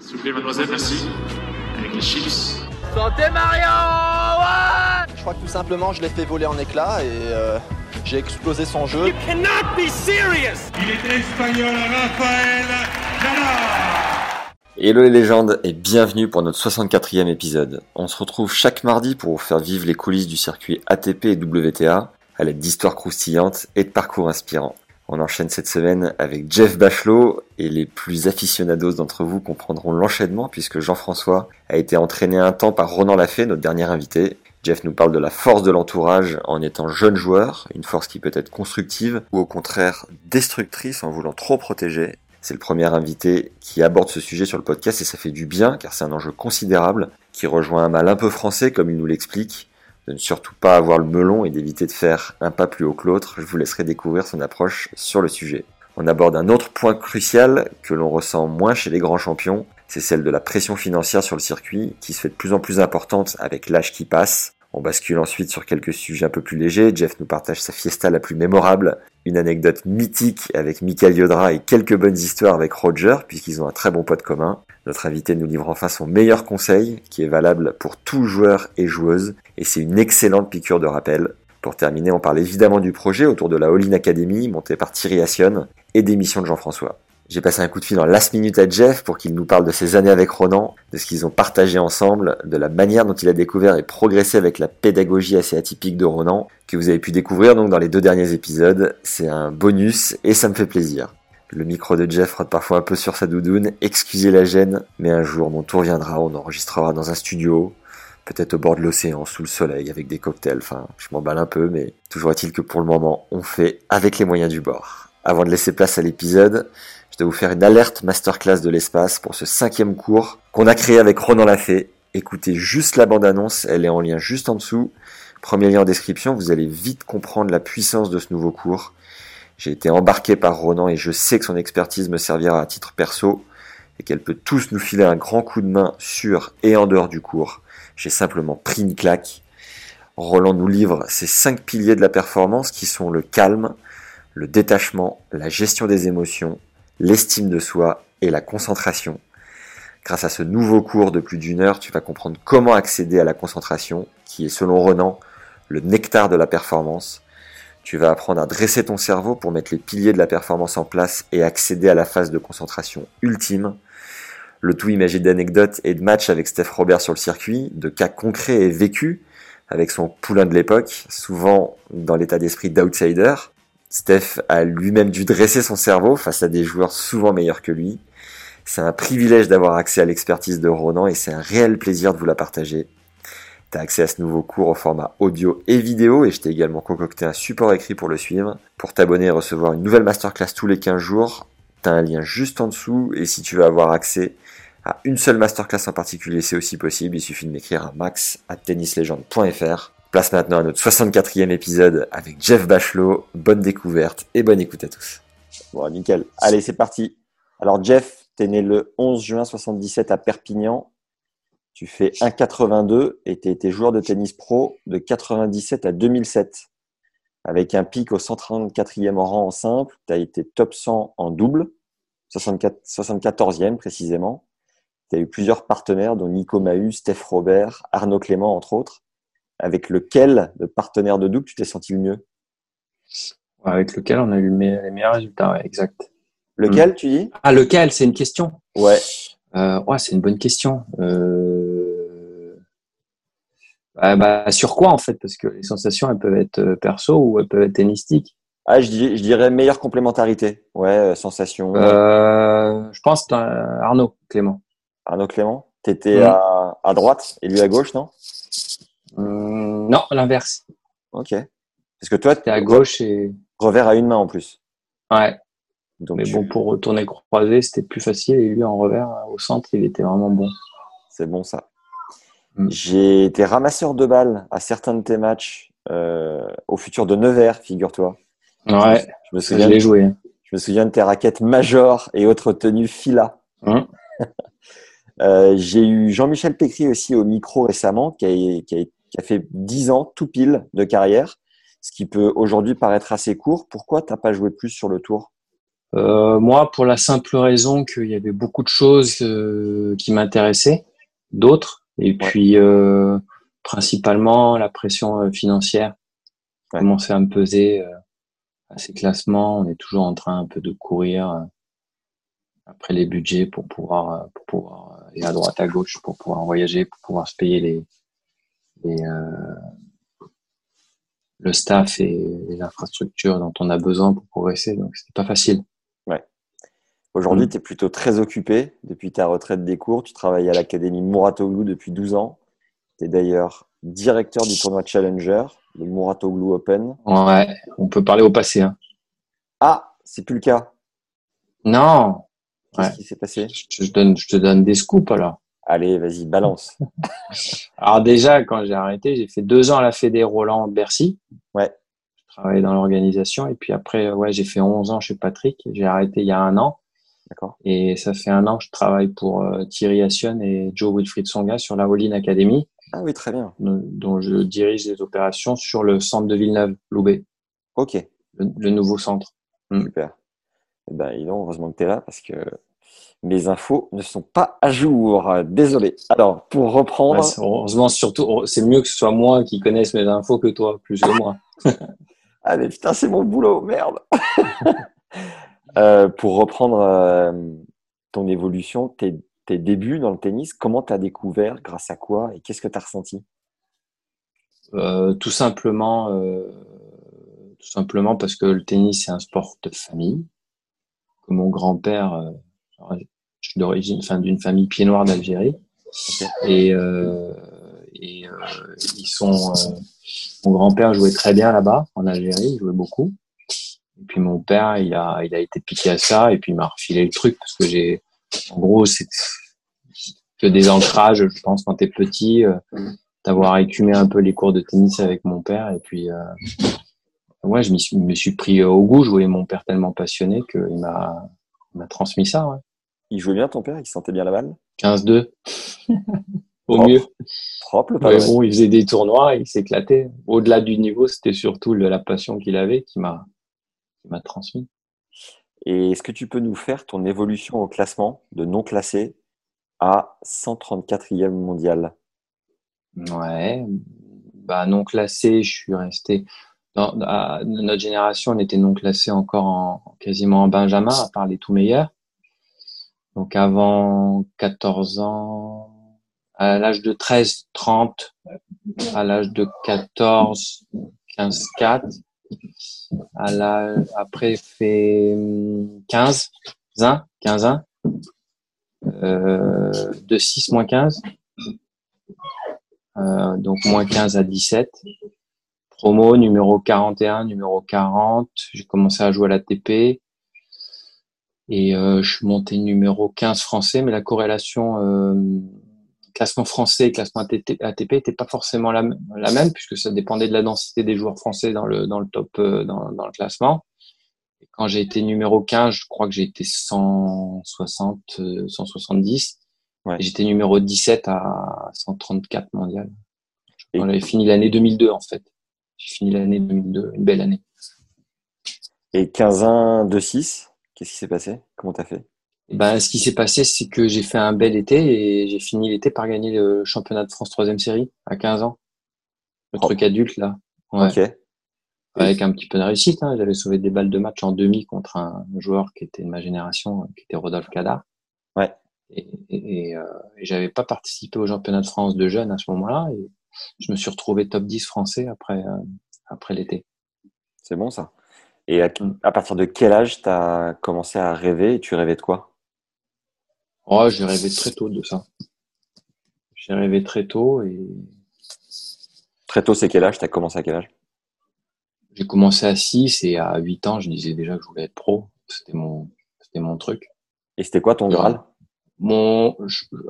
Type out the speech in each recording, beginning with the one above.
S'il vous plaît, mademoiselle, merci. Avec les chips. Santé Mario ouais Je crois que tout simplement je l'ai fait voler en éclats et euh, j'ai explosé son jeu. cannot be serious Il est espagnol, Raphaël Nadal. Hello les légendes et bienvenue pour notre 64e épisode. On se retrouve chaque mardi pour vous faire vivre les coulisses du circuit ATP et WTA à l'aide d'histoires croustillantes et de parcours inspirants. On enchaîne cette semaine avec Jeff Bachelot et les plus aficionados d'entre vous comprendront l'enchaînement puisque Jean-François a été entraîné un temps par Ronan Lafay, notre dernier invité. Jeff nous parle de la force de l'entourage en étant jeune joueur, une force qui peut être constructive ou au contraire destructrice en voulant trop protéger. C'est le premier invité qui aborde ce sujet sur le podcast et ça fait du bien car c'est un enjeu considérable qui rejoint un mal un peu français comme il nous l'explique, de ne surtout pas avoir le melon et d'éviter de faire un pas plus haut que l'autre. Je vous laisserai découvrir son approche sur le sujet. On aborde un autre point crucial que l'on ressent moins chez les grands champions, c'est celle de la pression financière sur le circuit qui se fait de plus en plus importante avec l'âge qui passe. On bascule ensuite sur quelques sujets un peu plus légers. Jeff nous partage sa fiesta la plus mémorable, une anecdote mythique avec Michael Yodra et quelques bonnes histoires avec Roger, puisqu'ils ont un très bon pote commun. Notre invité nous livre enfin son meilleur conseil, qui est valable pour tout joueur et joueuse, et c'est une excellente piqûre de rappel. Pour terminer, on parle évidemment du projet autour de la All-In Academy, montée par Thierry Assion, et des missions de Jean-François. J'ai passé un coup de fil en last minute à Jeff pour qu'il nous parle de ses années avec Ronan, de ce qu'ils ont partagé ensemble, de la manière dont il a découvert et progressé avec la pédagogie assez atypique de Ronan, que vous avez pu découvrir donc dans les deux derniers épisodes. C'est un bonus et ça me fait plaisir. Le micro de Jeff rote parfois un peu sur sa doudoune, excusez la gêne, mais un jour mon tour viendra, on enregistrera dans un studio, peut-être au bord de l'océan, sous le soleil, avec des cocktails, enfin je m'emballe un peu, mais toujours est-il que pour le moment on fait avec les moyens du bord. Avant de laisser place à l'épisode, je dois vous faire une alerte masterclass de l'espace pour ce cinquième cours qu'on a créé avec Ronan Lafay. Écoutez juste la bande-annonce, elle est en lien juste en dessous. Premier lien en description, vous allez vite comprendre la puissance de ce nouveau cours. J'ai été embarqué par Ronan et je sais que son expertise me servira à titre perso et qu'elle peut tous nous filer un grand coup de main sur et en dehors du cours. J'ai simplement pris une claque. Roland nous livre ces cinq piliers de la performance qui sont le calme, le détachement, la gestion des émotions, l'estime de soi et la concentration. Grâce à ce nouveau cours de plus d'une heure, tu vas comprendre comment accéder à la concentration, qui est selon Renan le nectar de la performance. Tu vas apprendre à dresser ton cerveau pour mettre les piliers de la performance en place et accéder à la phase de concentration ultime. Le tout imagé d'anecdotes et de matchs avec Steph Robert sur le circuit, de cas concrets et vécus avec son poulain de l'époque, souvent dans l'état d'esprit d'outsider. Steph a lui-même dû dresser son cerveau face à des joueurs souvent meilleurs que lui. C'est un privilège d'avoir accès à l'expertise de Ronan et c'est un réel plaisir de vous la partager. T'as accès à ce nouveau cours au format audio et vidéo et je t'ai également concocté un support écrit pour le suivre. Pour t'abonner et recevoir une nouvelle masterclass tous les 15 jours, t'as un lien juste en dessous et si tu veux avoir accès à une seule masterclass en particulier, c'est aussi possible. Il suffit de m'écrire à max à tennislegende.fr. Place maintenant à notre 64e épisode avec Jeff Bachelot. Bonne découverte et bonne écoute à tous. Bon, nickel. Allez, c'est parti. Alors, Jeff, t'es né le 11 juin 77 à Perpignan. Tu fais 1,82 et tu été joueur de tennis pro de 97 à 2007. Avec un pic au 134e rang en simple, tu été top 100 en double, 64, 74e précisément. Tu eu plusieurs partenaires, dont Nico Mahut, Steph Robert, Arnaud Clément, entre autres. Avec lequel, le partenaire de double, tu t'es senti le mieux? Avec lequel on a eu les meilleurs résultats, ouais, exact. Lequel, tu dis? Ah, lequel? C'est une question Ouais. Euh, ouais, c'est une bonne question. Euh... Bah, bah, sur quoi en fait? Parce que les sensations, elles peuvent être euh, perso ou elles peuvent être tennistiques. Ah, je, dis- je dirais meilleure complémentarité. Ouais, sensation. Euh, je pense Arnaud Clément. Arnaud Clément, t'étais à, à droite et lui à gauche, non? Hum, non, l'inverse. Ok. Parce que toi, T'es à gauche et revers à une main en plus. ouais. Donc, Mais bon, pour retourner croisé, c'était plus facile. Et lui, en revers, au centre, il était vraiment bon. C'est bon ça. Mm. J'ai été ramasseur de balles à certains de tes matchs euh, au futur de Nevers, figure-toi. Ouais, je me souviens. Je joué. Je me souviens de tes raquettes Major et autres tenues Fila. Hum. Euh, j'ai eu Jean-Michel Pécry aussi au micro récemment, qui a, qui, a, fait 10 ans tout pile de carrière, ce qui peut aujourd'hui paraître assez court. Pourquoi tu n'as pas joué plus sur le tour? Euh, Moi, pour la simple raison qu'il y avait beaucoup de choses euh, qui m'intéressaient, d'autres, et puis principalement la pression financière commençait à me peser à ces classements. On est toujours en train un peu de courir après les budgets pour pouvoir, euh, pour pouvoir aller à droite, à gauche, pour pouvoir voyager, pour pouvoir se payer les, les euh, le staff et les infrastructures dont on a besoin pour progresser. Donc, c'était pas facile. Ouais. Aujourd'hui, mm. tu es plutôt très occupé depuis ta retraite des cours. Tu travailles à l'Académie Mouratoglou depuis 12 ans. Tu es d'ailleurs directeur du tournoi Challenger, le Mouratoglou Open. Ouais, on peut parler au passé. Hein. Ah, c'est plus le cas. Non, Qu'est-ce qui s'est passé? Je te, donne, je te donne des scoops alors. Allez, vas-y, balance. alors déjà, quand j'ai arrêté, j'ai fait deux ans à la Fédé Roland Bercy. Ouais. Je travaillais dans l'organisation. Et puis après, ouais, j'ai fait 11 ans chez Patrick. J'ai arrêté il y a un an. D'accord. Et ça fait un an que je travaille pour euh, Thierry Assion et Joe Wilfried Songa sur la All Academy. Ah oui, très bien. Dont je dirige les opérations sur le centre de Villeneuve-Loubet. Ok. Le, nouveau centre. Hmm. Super. Eh ben, heureusement que tu es là parce que mes infos ne sont pas à jour. Désolé. Alors, pour reprendre. heureusement, surtout, c'est mieux que ce soit moi qui connaisse mes infos que toi, plus que moi. ah, mais putain, c'est mon boulot, merde. Euh, pour reprendre euh, ton évolution, tes, tes, débuts dans le tennis, comment tu as découvert, grâce à quoi et qu'est-ce que tu as ressenti? Euh, Tout simplement. tout simplement parce que le tennis, c'est un sport de famille. Que mon grand-père je suis d'origine, enfin, d'une famille pied noir d'Algérie. Et, euh, et euh, ils sont. Euh, mon grand-père jouait très bien là-bas, en Algérie, il jouait beaucoup. Et puis mon père, il a, il a été piqué à ça, et puis il m'a refilé le truc, parce que j'ai. En gros, c'est que des ancrages, je pense, quand t'es petit, euh, d'avoir écumé un peu les cours de tennis avec mon père, et puis. Euh, ouais, je me suis pris au goût. Je voyais mon père tellement passionné qu'il m'a transmis ça. Ouais. Il jouait bien ton père? Il sentait bien la balle 15-2. Au mieux. Propre, le Mais bon, il faisait des tournois, il s'éclatait. Au-delà du niveau, c'était surtout la passion qu'il avait qui m'a transmis. Et est-ce que tu peux nous faire ton évolution au classement de non classé à 134e mondial? Ouais, bah non classé, je suis resté. Dans, notre génération, on était non classé encore en, quasiment en Benjamin, à part les tout meilleurs. Donc avant 14 ans, à l'âge de 13, 30, à l'âge de 14, 15, 4, à l'âge, après fait 15, 1, 15, 1, euh, de 6 moins 15, euh, donc moins 15 à 17. Promo numéro 41, numéro 40, j'ai commencé à jouer à la TP. Et euh, je suis monté numéro 15 français, mais la corrélation euh, classement français et classement ATP n'était pas forcément la, la, même, puisque ça dépendait de la densité des joueurs français dans le, dans le top, euh, dans, dans, le classement. Et quand j'ai été numéro 15, je crois que j'ai été 160, 170. Ouais. J'étais numéro 17 à 134 mondial. On avait fini l'année 2002, en fait. J'ai fini l'année 2002, une belle année. Et 15-1, 2-6 Qu'est-ce qui s'est passé? Comment tu as fait? Ben, Ce qui s'est passé, c'est que j'ai fait un bel été et j'ai fini l'été par gagner le championnat de France troisième série à 15 ans. Le truc adulte, là. Ok. Avec un petit peu de réussite. Hein. J'avais sauvé des balles de match en demi contre un joueur qui était de ma génération, qui était Rodolphe Cadar. Ouais. Et, et, euh, j'avais pas participé au championnat de France de jeunes à ce moment-là. Et je me suis retrouvé top 10 français après, euh, après l'été. C'est bon ça? Et à, partir de quel âge tu as commencé à rêver et tu rêvais de quoi? Oh, j'ai rêvé très tôt de ça. J'ai rêvé très tôt et. Très tôt, c'est quel âge? Tu as commencé à quel âge? J'ai commencé à 6 et à 8 ans, je disais déjà que je voulais être pro. c'était mon, c'était mon truc. Et c'était quoi ton Graal Mon,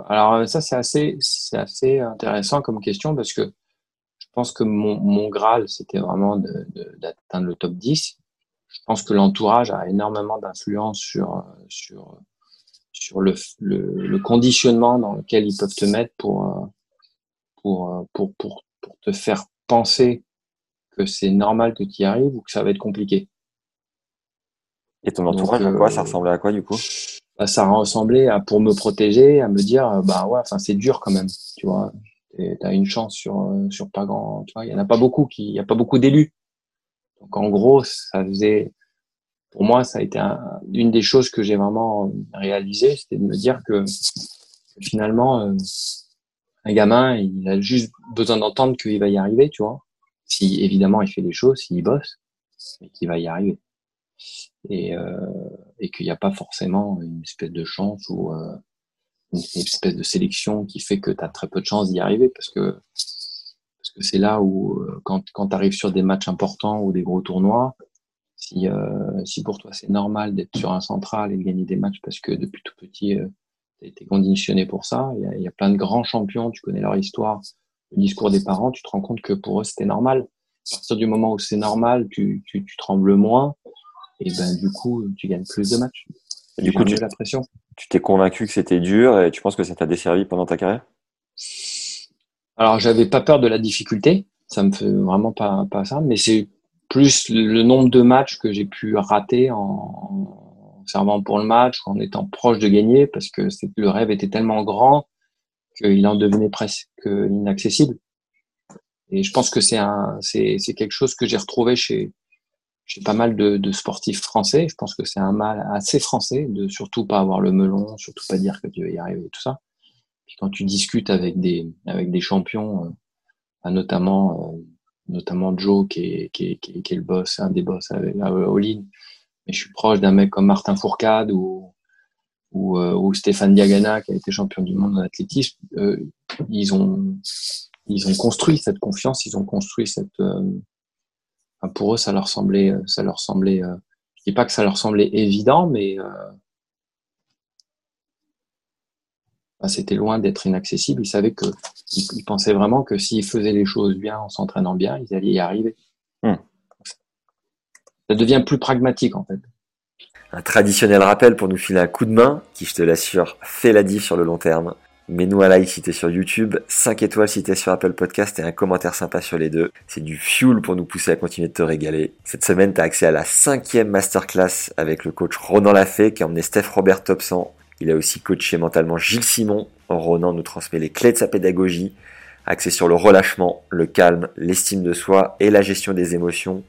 alors ça c'est assez, c'est assez intéressant comme question parce que je pense que mon, mon Graal c'était vraiment d'atteindre le top 10. Je pense que l'entourage a énormément d'influence sur, sur, sur le, le, le, conditionnement dans lequel ils peuvent te mettre pour, pour, pour, pour, pour te faire penser que c'est normal que tu y arrives ou que ça va être compliqué. Et ton entourage, à quoi Ça euh, ressemblait à quoi du coup? Bah, Ça ressemblait à, pour me protéger, à me dire, bah ouais, enfin c'est dur quand même, tu vois. Tu as une chance sur, euh, sur pas grand, tu vois, il y en a pas beaucoup qui, il y a pas beaucoup d'élus. Donc en gros, ça faisait, pour moi, ça a été une des choses que j'ai vraiment réalisé, c'était de me dire que finalement, euh, un gamin, il a juste besoin d'entendre qu'il va y arriver, tu vois. Si évidemment il fait des choses, s'il bosse, mais qu'il va y arriver. Et, euh, qu'il n'y a pas forcément une espèce de chance ou euh, une espèce de sélection qui fait que tu as très peu de chances d'y arriver parce que parce que c'est là où euh, quand, quand tu arrives sur des matchs importants ou des gros tournois, si, euh, si pour toi c'est normal d'être sur un central et de gagner des matchs parce que depuis tout petit euh, tu as été conditionné pour ça, il y, a, il y, a, plein de grands champions, tu connais leur histoire, le discours des parents, tu te rends compte que pour eux c'était normal. À partir du moment où c'est normal, tu, tu, tu trembles moins et ben du coup tu gagnes plus de matchs. Et du coup, tu, la pression. tu t'es convaincu que c'était dur et tu penses que ça t'a desservi pendant ta carrière? Alors j'avais pas peur de la difficulté, ça me fait vraiment pas, pas ça, mais c'est plus le nombre de matchs que j'ai pu rater en, servant pour le match, en étant proche de gagner, parce que le rêve était tellement grand qu'il en devenait presque inaccessible. Et je pense que c'est un, c'est, c'est quelque chose que j'ai retrouvé chez, j'ai pas mal de, de, sportifs français. Je pense que c'est un mal assez français de surtout pas avoir le melon, surtout pas dire que tu vas y arriver et tout ça. Puis quand tu discutes avec des avec des champions, euh, bah, notamment euh, notamment Joe qui est, qui est, qui, est, qui, est, le boss, un des boss avec All-in. Mais je suis proche d'un mec comme Martin Fourcade ou ou, euh, ou Stéphane Diagana qui a été champion du monde en athlétisme. Euh, ils ont ils ont construit cette confiance, ils ont construit cette pour eux, ça leur semblait, euh, ça leur semblait. Euh, je dis pas que ça leur semblait évident, mais c'était loin d'être inaccessible. Ils savaient que, ils, pensaient vraiment que s'ils faisaient les choses bien en s'entraînant bien, ils allaient y arriver. Hmm. Ça devient plus pragmatique en fait. Un traditionnel rappel pour nous filer un coup de main, qui je te l'assure fait la diff sur le long terme. Mets-nous un like si t'es sur YouTube, 5 étoiles si t'es sur Apple Podcast et un commentaire sympa sur les deux. C'est du fuel pour nous pousser à continuer de te régaler. Cette semaine, t'as accès à la cinquième masterclass avec le coach Ronan Lafay qui a emmené Steph Robert top 100. Il a aussi coaché mentalement Gilles Simon. Ronan nous transmet les clés de sa pédagogie, axé sur le relâchement, le calme, l'estime de soi et la gestion des émotions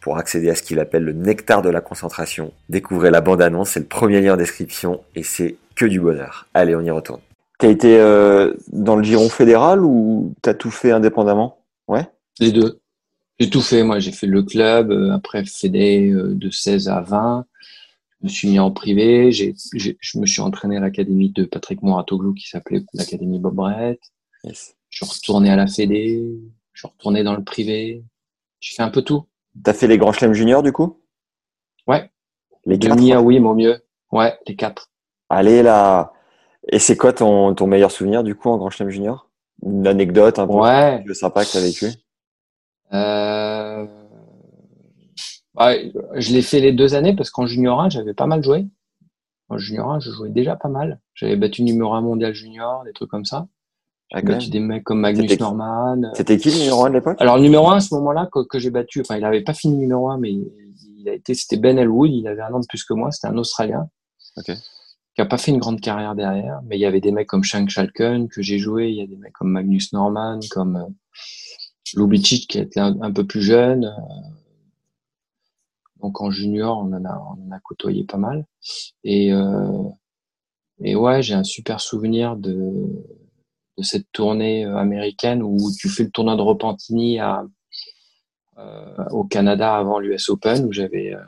pour accéder à ce qu'il appelle le nectar de la concentration. Découvrez la bande-annonce, c'est le premier lien en description et c'est que du bonheur. Allez, on y retourne. T'as été euh, dans le giron fédéral ou t'as tout fait indépendamment? Ouais? Les deux. J'ai tout fait. Moi, j'ai fait le club, euh, après fédé euh, de 16 à 20. Je me suis mis en privé. J'ai, je me suis entraîné à l'académie de Patrick Moratoglou qui s'appelait l'académie Bob Brett. Yes. Je suis retourné à la fédé. Je suis retourné dans le privé. J'ai fait un peu tout. T'as fait les grands chelems juniors du coup? Ouais. Les demi, oui, mon mieux. Ouais, les quatre. Allez là. Et c'est quoi ton, ton meilleur souvenir du coup en Grand Chelem Junior Une anecdote un peu ouais. sympa que tu as vécu? Euh... ouais, Je l'ai fait les deux années parce qu'en Junior 1, j'avais pas mal joué. En Junior 1, je jouais déjà pas mal. J'avais battu numéro 1 mondial junior, des trucs comme ça. J'ai battu des mecs comme Magnus Norman. C'était qui le numéro 1 de l'époque? Alors le numéro 1 à ce moment-là que, que j'ai battu, enfin il avait pas fini numéro 1, mais il a été, c'était Ben Elwood, il avait un an de plus que moi, c'était un Australien. Okay qui a pas fait une grande carrière derrière, mais il y avait des mecs comme Shank Schalken que j'ai joué, il y a des mecs comme Magnus Norman, comme euh, Lubicic qui était un, un, peu plus jeune. Euh, donc en junior, on en a, on en a côtoyé pas mal. Et, euh, et ouais, j'ai un super souvenir de, de cette tournée euh, américaine où tu fais le tournoi de Repentini à, euh, au Canada avant l'US Open, où j'avais euh,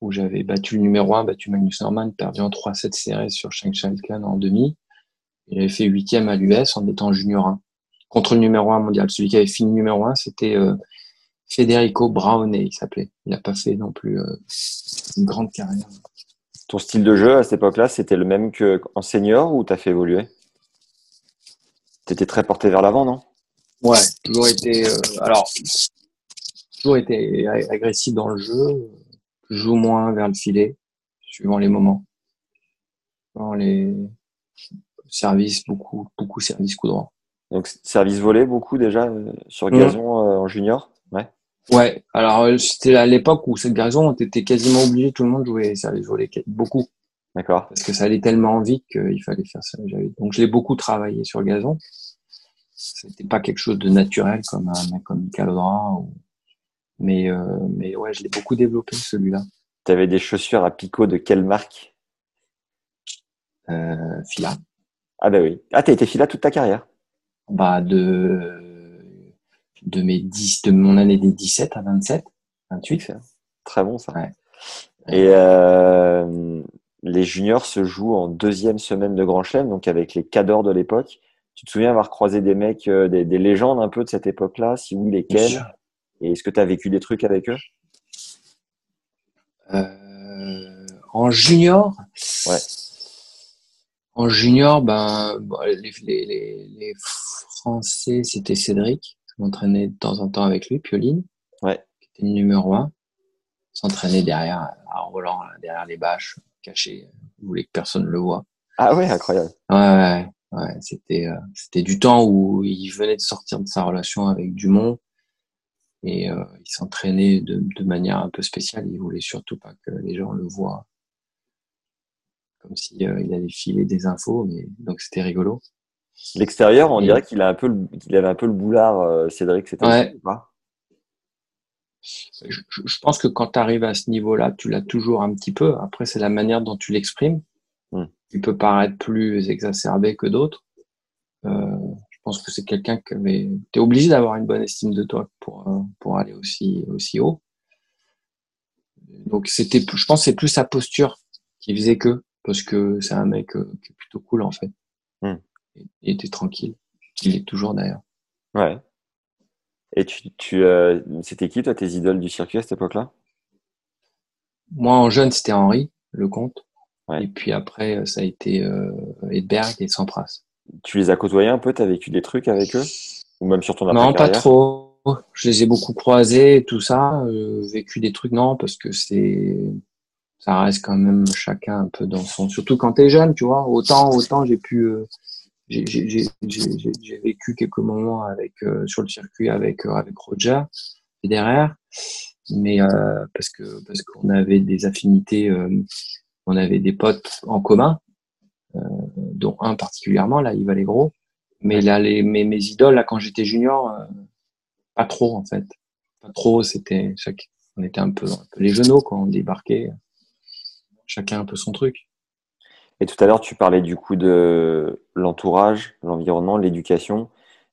où j'avais battu le numéro 1, battu Magnus Norman, perdu en 3-7 serrés sur Shang Shalkan en demi. Il avait fait huitième à l'US en étant junior 1. Contre le numéro 1 mondial. Celui qui avait fini numéro 1, c'était euh, Federico Braune, il s'appelait. Il n'a pas fait non plus euh, une grande carrière. Ton style de jeu à cette époque-là, c'était le même qu'en senior ou t'as fait évoluer? T'étais très porté vers l'avant, non? Ouais, toujours été. euh, alors, toujours été agressif dans le jeu, ou moins vers le filet, suivant les moments. Dans les services, beaucoup, beaucoup service coup droit. Donc service volé beaucoup déjà euh, sur gazon euh, en junior? Ouais. Alors euh, c'était à l'époque où cette garnison, on était quasiment obligé, tout le monde jouait service volé, beaucoup, D'accord. parce que ça allait tellement vite qu'il fallait faire ça. Donc je l'ai beaucoup travaillé sur le gazon. C'était pas quelque chose de naturel comme un mec comme Michael Audra, ou... mais euh, mais ouais, je l'ai beaucoup développé celui-là. T'avais des chaussures à picot de quelle marque? Euh, Fila, Ah bah oui. Ah t'as été fila toute ta carrière? Bah de de mes 10 de mon année des 17 à 27, 28. C'est Très bon ça. Ouais. Et euh, les juniors se jouent en deuxième semaine de Grand Chelem, donc avec les cadors de l'époque. Tu te souviens avoir croisé des mecs, euh, des, des légendes un peu de cette époque-là? Si oui, lesquels. Et est-ce que tu as vécu des trucs avec eux? Euh, en junior, Ouais. En junior, ben les Français, c'était Cédric. M'entraînais de temps en temps avec lui, Pioline, Ouais. qui était le numéro un. S'entraîner derrière, en volant derrière les bâches, caché, il voulait que personne le voit. Ah ouais, incroyable. Ouais, ouais, ouais. C'était, euh, c'était du temps où il venait de sortir de sa relation avec Dumont et euh, il s'entraînait de, de manière un peu spéciale. Il voulait surtout pas que les gens le voient comme si euh, il allait filer des infos, mais donc c'était rigolo. L'extérieur, on dirait qu'il a un peu, le- qu'il avait un peu le boulard, euh, Cédric. C'était Ouais. pas Je, je- pense que quand tu arrives à ce niveau-là, tu l'as toujours un petit peu. Après, c'est la manière dont tu l'exprimes. Hmm. Il peut paraître plus exacerbé que d'autres. Euh, je pense que c'est quelqu'un qui avait. T'es obligé d'avoir une bonne estime de toi pour euh, pour aller aussi aussi haut. Donc c'était, je pense, que c'est plus sa posture qui faisait que parce que c'est un mec euh, qui est plutôt cool en fait. Il était tranquille. Il est toujours d'ailleurs. Ouais. Et tu, tu euh, c'était qui toi tes idoles du circuit à cette époque-là? Moi, en jeune, c'était Henri, le comte. Ouais. Et puis après, euh, ça a été euh, Edberg et Sampras. Tu les as côtoyés un peu? T'as vécu des trucs avec eux? Ou même sur ton Non, pas trop. Je les ai beaucoup croisés, tout ça. Euh, vécu des trucs, non, parce que c'est, ça reste quand même chacun un peu dans son. Surtout quand t'es jeune, tu vois. Autant, autant j'ai pu, j'ai, vécu quelques moments euh, sur le circuit avec euh, avec Roger Federer, mais euh, parce que parce qu'on avait des affinités, euh, on avait des potes en commun, dont un particulièrement là, valait gros. Mais là, les mes, idoles là quand j'étais junior. pas trop en fait. Pas trop, c'était on était un peu, un peu les genoux quand on débarquait. Chacun un peu son truc. Et tout à l'heure, tu parlais du coup de l'entourage, l'environnement, l'éducation.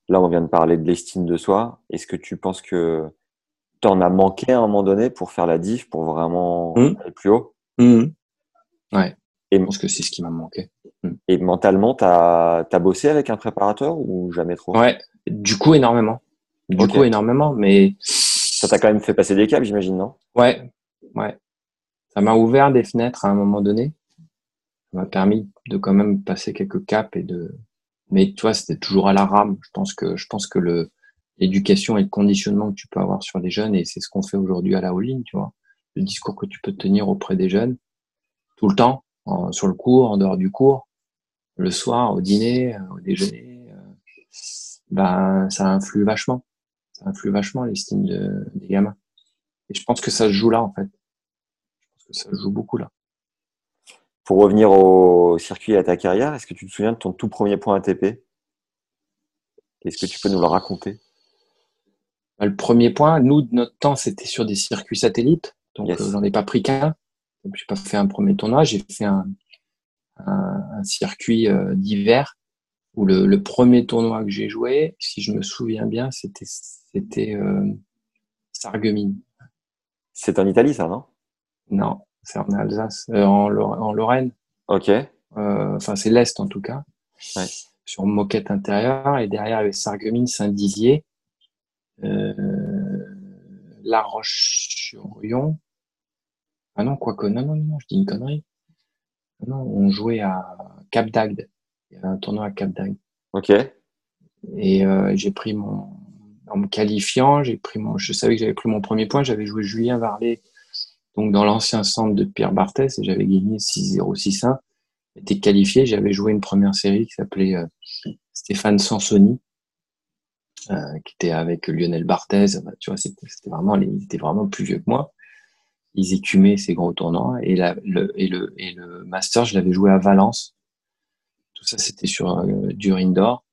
Là, on vient de parler de l'estime de soi. Est-ce que tu penses que tu en as manqué à un moment donné pour faire la diff, pour vraiment Mhm. aller plus haut? Ouais. Et- je pense que c'est ce qui m'a manqué. Et mentalement, tu as, bossé avec un préparateur ou jamais trop? Ouais. Du coup énormément. Du coup énormément, mais Ça t'a quand même fait passer des câbles, j'imagine, non? Ouais, ouais. Ça m'a ouvert des fenêtres à un moment donné. M'a permis de quand même passer quelques caps et de. Mais tu vois, c'était toujours à la rame. Je pense que je pense que l'éducation et le conditionnement que tu peux avoir sur les jeunes et c'est ce qu'on fait aujourd'hui à la all tu vois. Le discours que tu peux tenir auprès des jeunes tout le temps, sur le cours, en dehors du cours, le soir, au dîner, euh, au déjeuner, euh, ben ça influe vachement. Ça influe vachement l'estime de, des gamins. Et je pense que ça se joue là en fait. Je pense que ça se joue beaucoup là. Pour revenir au circuit et à ta carrière, est-ce que tu te souviens de ton tout premier point ATP Est-ce que tu peux nous le raconter? Bah, Le premier point, nous de notre temps, c'était sur des circuits satellites, donc Yes. euh, j'en ai pas pris qu'un. Donc, J'ai pas fait un premier tournoi, j'ai fait un, un, un circuit euh, d'hiver où le, le premier tournoi que j'ai joué, si je me souviens bien, c'était c'était euh, Sarreguemines. C'est en Italie, ça, non? Non, c'est en Alsace, euh, en, Lor- en Lorraine. Ok. Euh, enfin c'est l'est en tout cas, Ouais. sur moquette intérieure et derrière il y avait Sarreguemines, Saint-Dizier, euh, La Roche-sur-Yon. Ah non, quoi que, non, non, non, je dis une connerie. Ah non, on jouait à Cap d'Agde. Il y avait un tournoi à Cap d'Agde. Ok. Et euh, j'ai pris mon, en me qualifiant, j'ai pris mon, je savais que j'avais pris mon premier point. J'avais joué Julien Varlet, donc dans l'ancien centre de Pierre Barthès, j'avais gagné 6-0, 6-1. J'étais qualifié. J'avais joué une première série qui s'appelait euh, Stéphane Sansoni, euh, qui était avec Lionel Barthez. tu vois, c'était vraiment, ils étaient vraiment plus vieux que moi. Ils écumaient ces gros tournois. Et, le, Master, je l'avais joué à Valence. Tout ça, c'était sur euh, du indoor.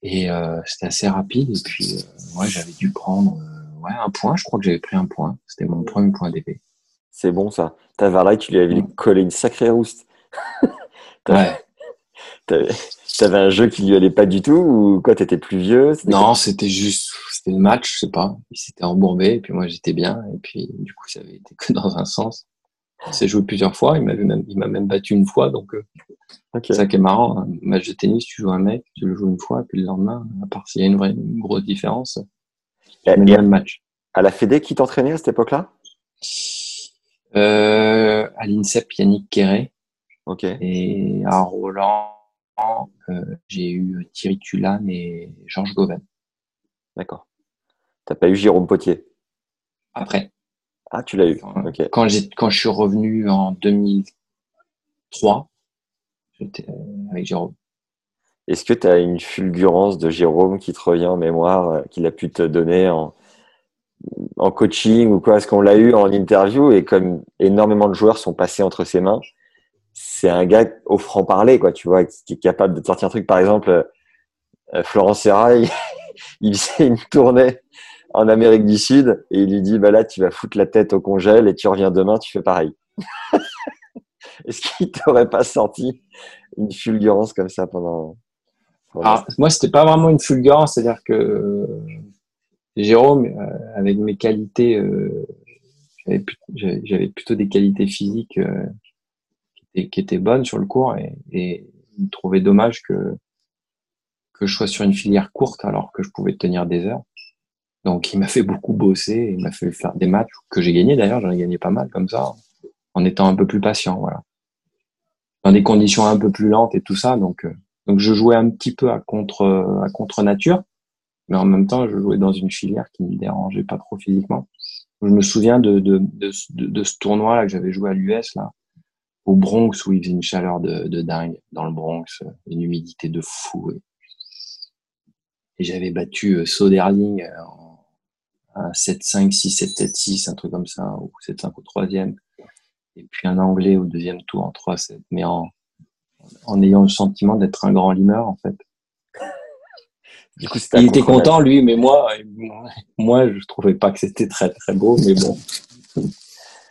Et euh, c'était assez rapide. Et puis, ouais, j'avais dû prendre ouais, un point. Je crois que j'avais pris un point. C'était mon premier point d'épée. C'est bon ça. Là, tu lui avais collé une sacrée rouste. ouais. T'avais un jeu qui lui allait pas du tout ou quoi T'étais plus vieux Non, c'était juste, c'était le match, je sais pas. Il s'était embourbé et puis moi j'étais bien et puis du coup ça avait été que dans un sens. Il s'est joué plusieurs fois, il m'avait même, il m'a même battu une fois donc euh, c'est ça qui est marrant. Un match de tennis, tu joues un mec, tu le joues une fois puis le lendemain, à part s'il y a une vraie grosse différence, et, le même match. À la Fédé, qui t'entraînait à cette époque-là? Euh, À l'INSEP, Yannick Quéré. Ok. Et à Roland, euh, j'ai eu Thierry Tulane et Georges Goven. D'accord. T'as pas eu Jérôme Potier? Après. Ah, tu l'as eu. Quand, quand je suis revenu en 2003, j'étais euh, avec Jérôme. Est-ce que tu as une fulgurance de Jérôme qui te revient en mémoire, euh, qu'il a pu te donner en, coaching ou quoi? Est-ce qu'on l'a eu en interview et comme énormément de joueurs sont passés entre ses mains, c'est un gars au franc-parler, quoi, tu vois, qui est capable de sortir un truc. Par exemple, euh, euh, Florent Serra, il, fait une tournée en Amérique du Sud et il lui dit, bah là, tu vas foutre la tête au congèle et tu reviens demain, tu fais pareil. Est-ce qu'il t'aurait pas sorti une fulgurance comme ça pendant, ah, moi, c'était pas vraiment une fulgurance, c'est-à-dire que euh, Jérôme, avec mes qualités, j'avais plutôt des qualités physiques qui était bonne sur le cours et, et il trouvait dommage que que je sois sur une filière courte alors que je pouvais tenir des heures. Donc il m'a fait beaucoup bosser, il m'a fait faire des matchs que j'ai gagné d'ailleurs, j'en ai gagné pas mal comme ça, en étant un peu plus patient, voilà. Dans des conditions un peu plus lentes et tout ça, donc euh, donc je jouais un petit peu à contre à contre nature, mais en même temps je jouais dans une filière qui me dérangeait pas trop physiquement. Je me souviens de de, de, de ce tournoi là que j'avais joué à l'US là, au Bronx où il faisait une chaleur de, de dingue dans le Bronx, une humidité de fou. Et, j'avais battu euh, Soderling euh, en un 7-5, 6-7, 7-6, un truc comme ça, ou 7-5 au troisième. Et puis un Anglais au deuxième tour en 3-7, mais en, en ayant le sentiment d'être un grand limeur en fait. Du coup, il était content lui, mais moi, moi, je trouvais pas que c'était très très beau, mais bon.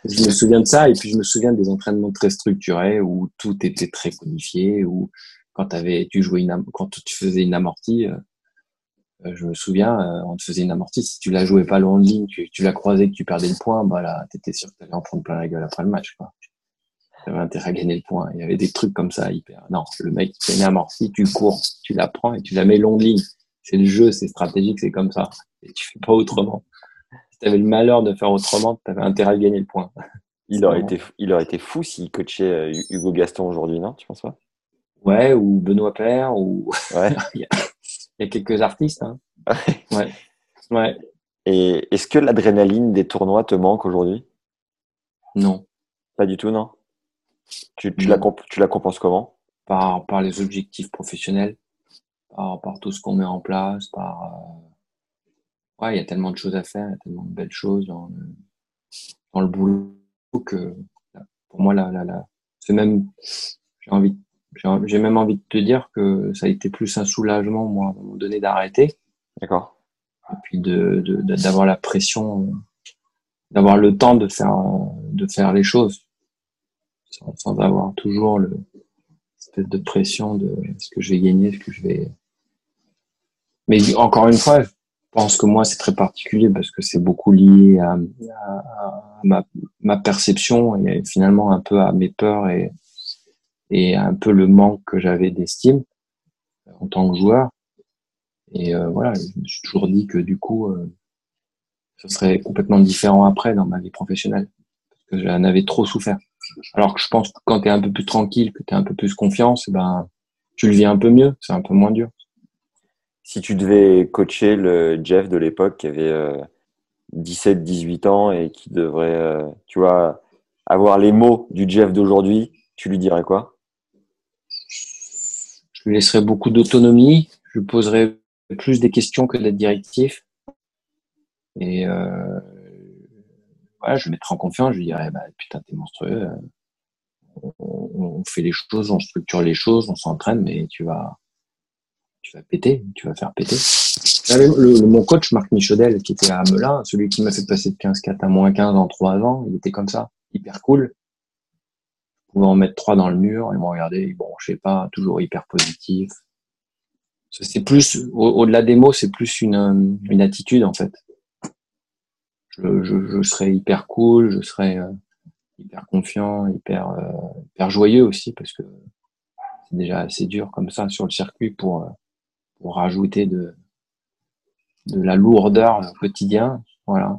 Je me souviens de ça et puis je me souviens des entraînements très structurés où tout était très codifié, où quand avais, tu jouais une, quand tu faisais une amortie, euh, euh, je me souviens, euh, on te faisait une amortie, si tu la jouais pas long de ligne, tu, tu la croisais, que tu perdais le point, bah là, t'étais sûr que t'allais en prendre plein la gueule après le match, quoi. T'avais intérêt à gagner le point. Il y avait des trucs comme ça hyper. Non, le mec, une amortie, tu cours, tu la prends et tu la mets long de ligne. C'est le jeu, c'est stratégique, c'est comme ça. Et tu fais pas autrement tu avais le malheur de faire autrement, tu avais intérêt à gagner le point. Il aurait, été, il aurait été fou s'il coachait euh, Hugo Gaston aujourd'hui, non Tu penses pas? Ouais, ou Benoît Père, ou. Ouais. il, y a, quelques artistes. Hein. ouais. ouais. Et est-ce que l'adrénaline des tournois te manque aujourd'hui? Non. Pas du tout, non? Tu, tu, La, tu la compenses comment? Par, par les objectifs professionnels, par, par tout ce qu'on met en place, par. Euh, il y a tellement de choses à faire, il y a tellement de belles choses dans le, dans le boulot que pour moi, là, là, là, c'est même, j'ai envie, j'ai même envie de te dire que ça a été plus un soulagement, moi, à un moment donné, d'arrêter. D'accord. Et puis de, de, d'avoir la pression, d'avoir le temps de faire, de faire les choses, sans, avoir toujours le, espèce de pression de ce que je vais gagner, ce que je vais. Mais encore une fois, je pense que moi, c'est très particulier parce que c'est beaucoup lié à, ma, ma, perception et finalement un peu à mes peurs et, et un peu le manque que j'avais d'estime en tant que joueur. Et euh, voilà, je me suis toujours dit que du coup, euh, ce serait complètement différent après dans ma vie professionnelle. Parce que j'en avais trop souffert. Alors que je pense que quand tu es un peu plus tranquille, que tu as un peu plus confiance, eh ben, tu le vis un peu mieux, c'est un peu moins dur. Si tu devais coacher le Jeff de l'époque qui avait 17, 18 ans et qui devrait, euh, tu vois, avoir les mots du Jeff d'aujourd'hui, tu lui dirais quoi? Je lui laisserais beaucoup d'autonomie, je lui poserais plus des questions que d'être directif. Et euh, voilà, je le mettrais en confiance, je lui dirais, bah, putain, t'es monstrueux. On, on, fait les choses, on structure les choses, on s'entraîne, mais tu vas, tu vas péter, tu vas faire péter. Le, mon coach, Marc Michaudel, qui était à Melun, celui qui m'a fait passer de 15-4 à moins 15 en 3 ans, il était comme ça, hyper cool. Je pouvais en mettre 3 dans le mur, et me regarder, bon, je sais pas, toujours hyper positif. C'est plus, au-delà des mots, c'est plus une, une attitude, en fait. Je, je, je serais hyper cool, je serais euh, hyper confiant, hyper, euh, hyper joyeux aussi, parce que c'est déjà assez dur comme ça sur le circuit pour, euh, pour rajouter de, de la lourdeur au quotidien. Voilà.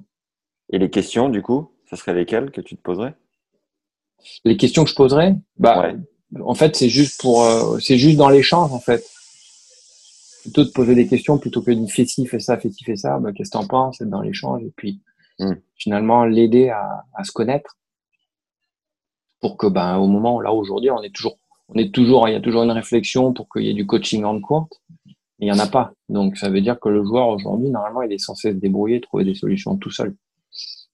Et les questions, du coup, ça serait lesquelles que tu te poserais? Les questions que je poserais? Bah, en fait, c'est juste pour, euh, c'est juste dans l'échange, en fait. Plutôt de poser des questions plutôt que de fais ci, fais ça, fais ci, fais ça. Bah, qu'est-ce que t'en penses C'est dans l'échange et puis hmm. finalement l'aider à, se connaître pour que, ben, au moment là aujourd'hui, on est toujours, on est toujours, il y a toujours une réflexion pour qu'il y ait du coaching en courte il n'y en a pas. Donc ça veut dire que le joueur aujourd'hui, normalement, il est censé se débrouiller, trouver des solutions tout seul.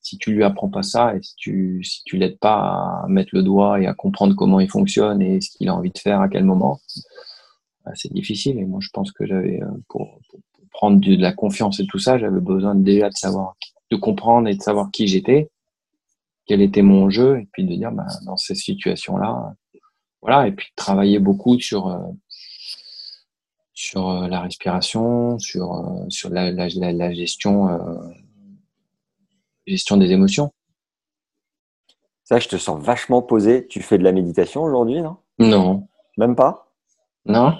Si tu lui apprends pas ça et si tu si tu l'aides pas à mettre le doigt et à comprendre comment il fonctionne et ce qu'il a envie de faire à quel moment, bah, c'est difficile. Et moi, je pense que j'avais euh, pour, pour, prendre de, la confiance et tout ça, j'avais besoin déjà de savoir, de comprendre et de savoir qui j'étais, quel était mon jeu, et puis de dire bah, dans ces situations-là, voilà, et puis de travailler beaucoup sur euh, sur euh, la respiration, sur, euh, sur la, la, la gestion, gestion des émotions. Ça, je te sens vachement posé. Tu fais de la méditation aujourd'hui, non? Non. Même pas? Non.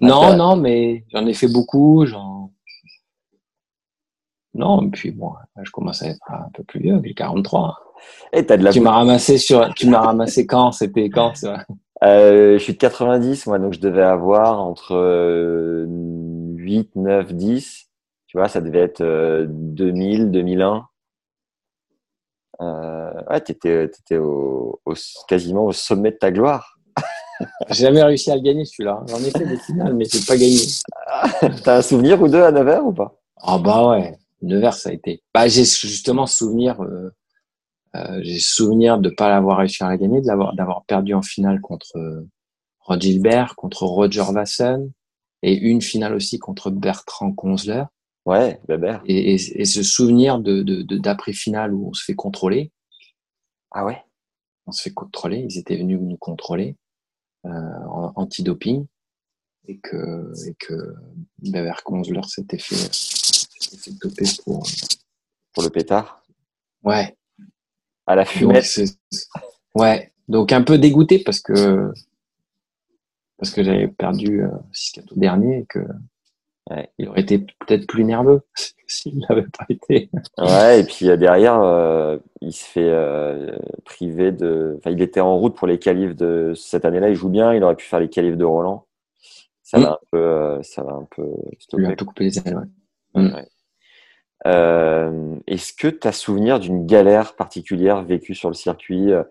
non, non, mais j'en ai fait beaucoup. Genre... Non, et puis bon, je commence à être un peu plus vieux, j'ai 43. Et as de la tu m'as ramassé sur, tu m'as ramassé quand C'était quand ça? Euh, je suis de 90, moi, donc je devais avoir entre 8, 9, 10. Tu vois, ça devait être 2000, 2001. Euh, ouais, tu étais, au, quasiment au sommet de ta gloire. J'ai jamais réussi à le gagner celui-là. J'en ai fait des finales, mais j'ai pas gagné. T'as un souvenir ou deux à Nevers ou pas? Ah bah ouais, Nevers ça a été. Bah j'ai justement souvenir. Euh, euh, j'ai souvenir de pas l'avoir réussi à la gagner, d'avoir d'avoir perdu en finale contre euh, Rod Gilbert, contre Roger Vassen et une finale aussi contre Bertrand Konzler. Ouais, Weber. Et, et, et, ce souvenir de d'après finale où on se fait contrôler. Ah ouais? On se fait contrôler. Ils étaient venus nous contrôler euh, anti-doping et que et que Weber Konzler s'était fait, toper pour pour le pétard. Ouais, à la fumette. ouais, donc un peu dégoûté parce que parce que j'avais perdu euh, 6 au dernier et que il aurait été peut-être plus nerveux s'il n'avait pas été. ouais, et puis euh, derrière, euh, il se fait euh, priver de. Enfin, il était en route pour les qualifs de cette année-là. Il joue bien. Il aurait pu faire les qualifs de Roland. Ça va mm. un peu. ça va un peu. Il a un peu coupé les ailes. Ouais. Mm. Euh, Est-ce que tu as souvenir d'une galère particulière vécue sur le circuit euh,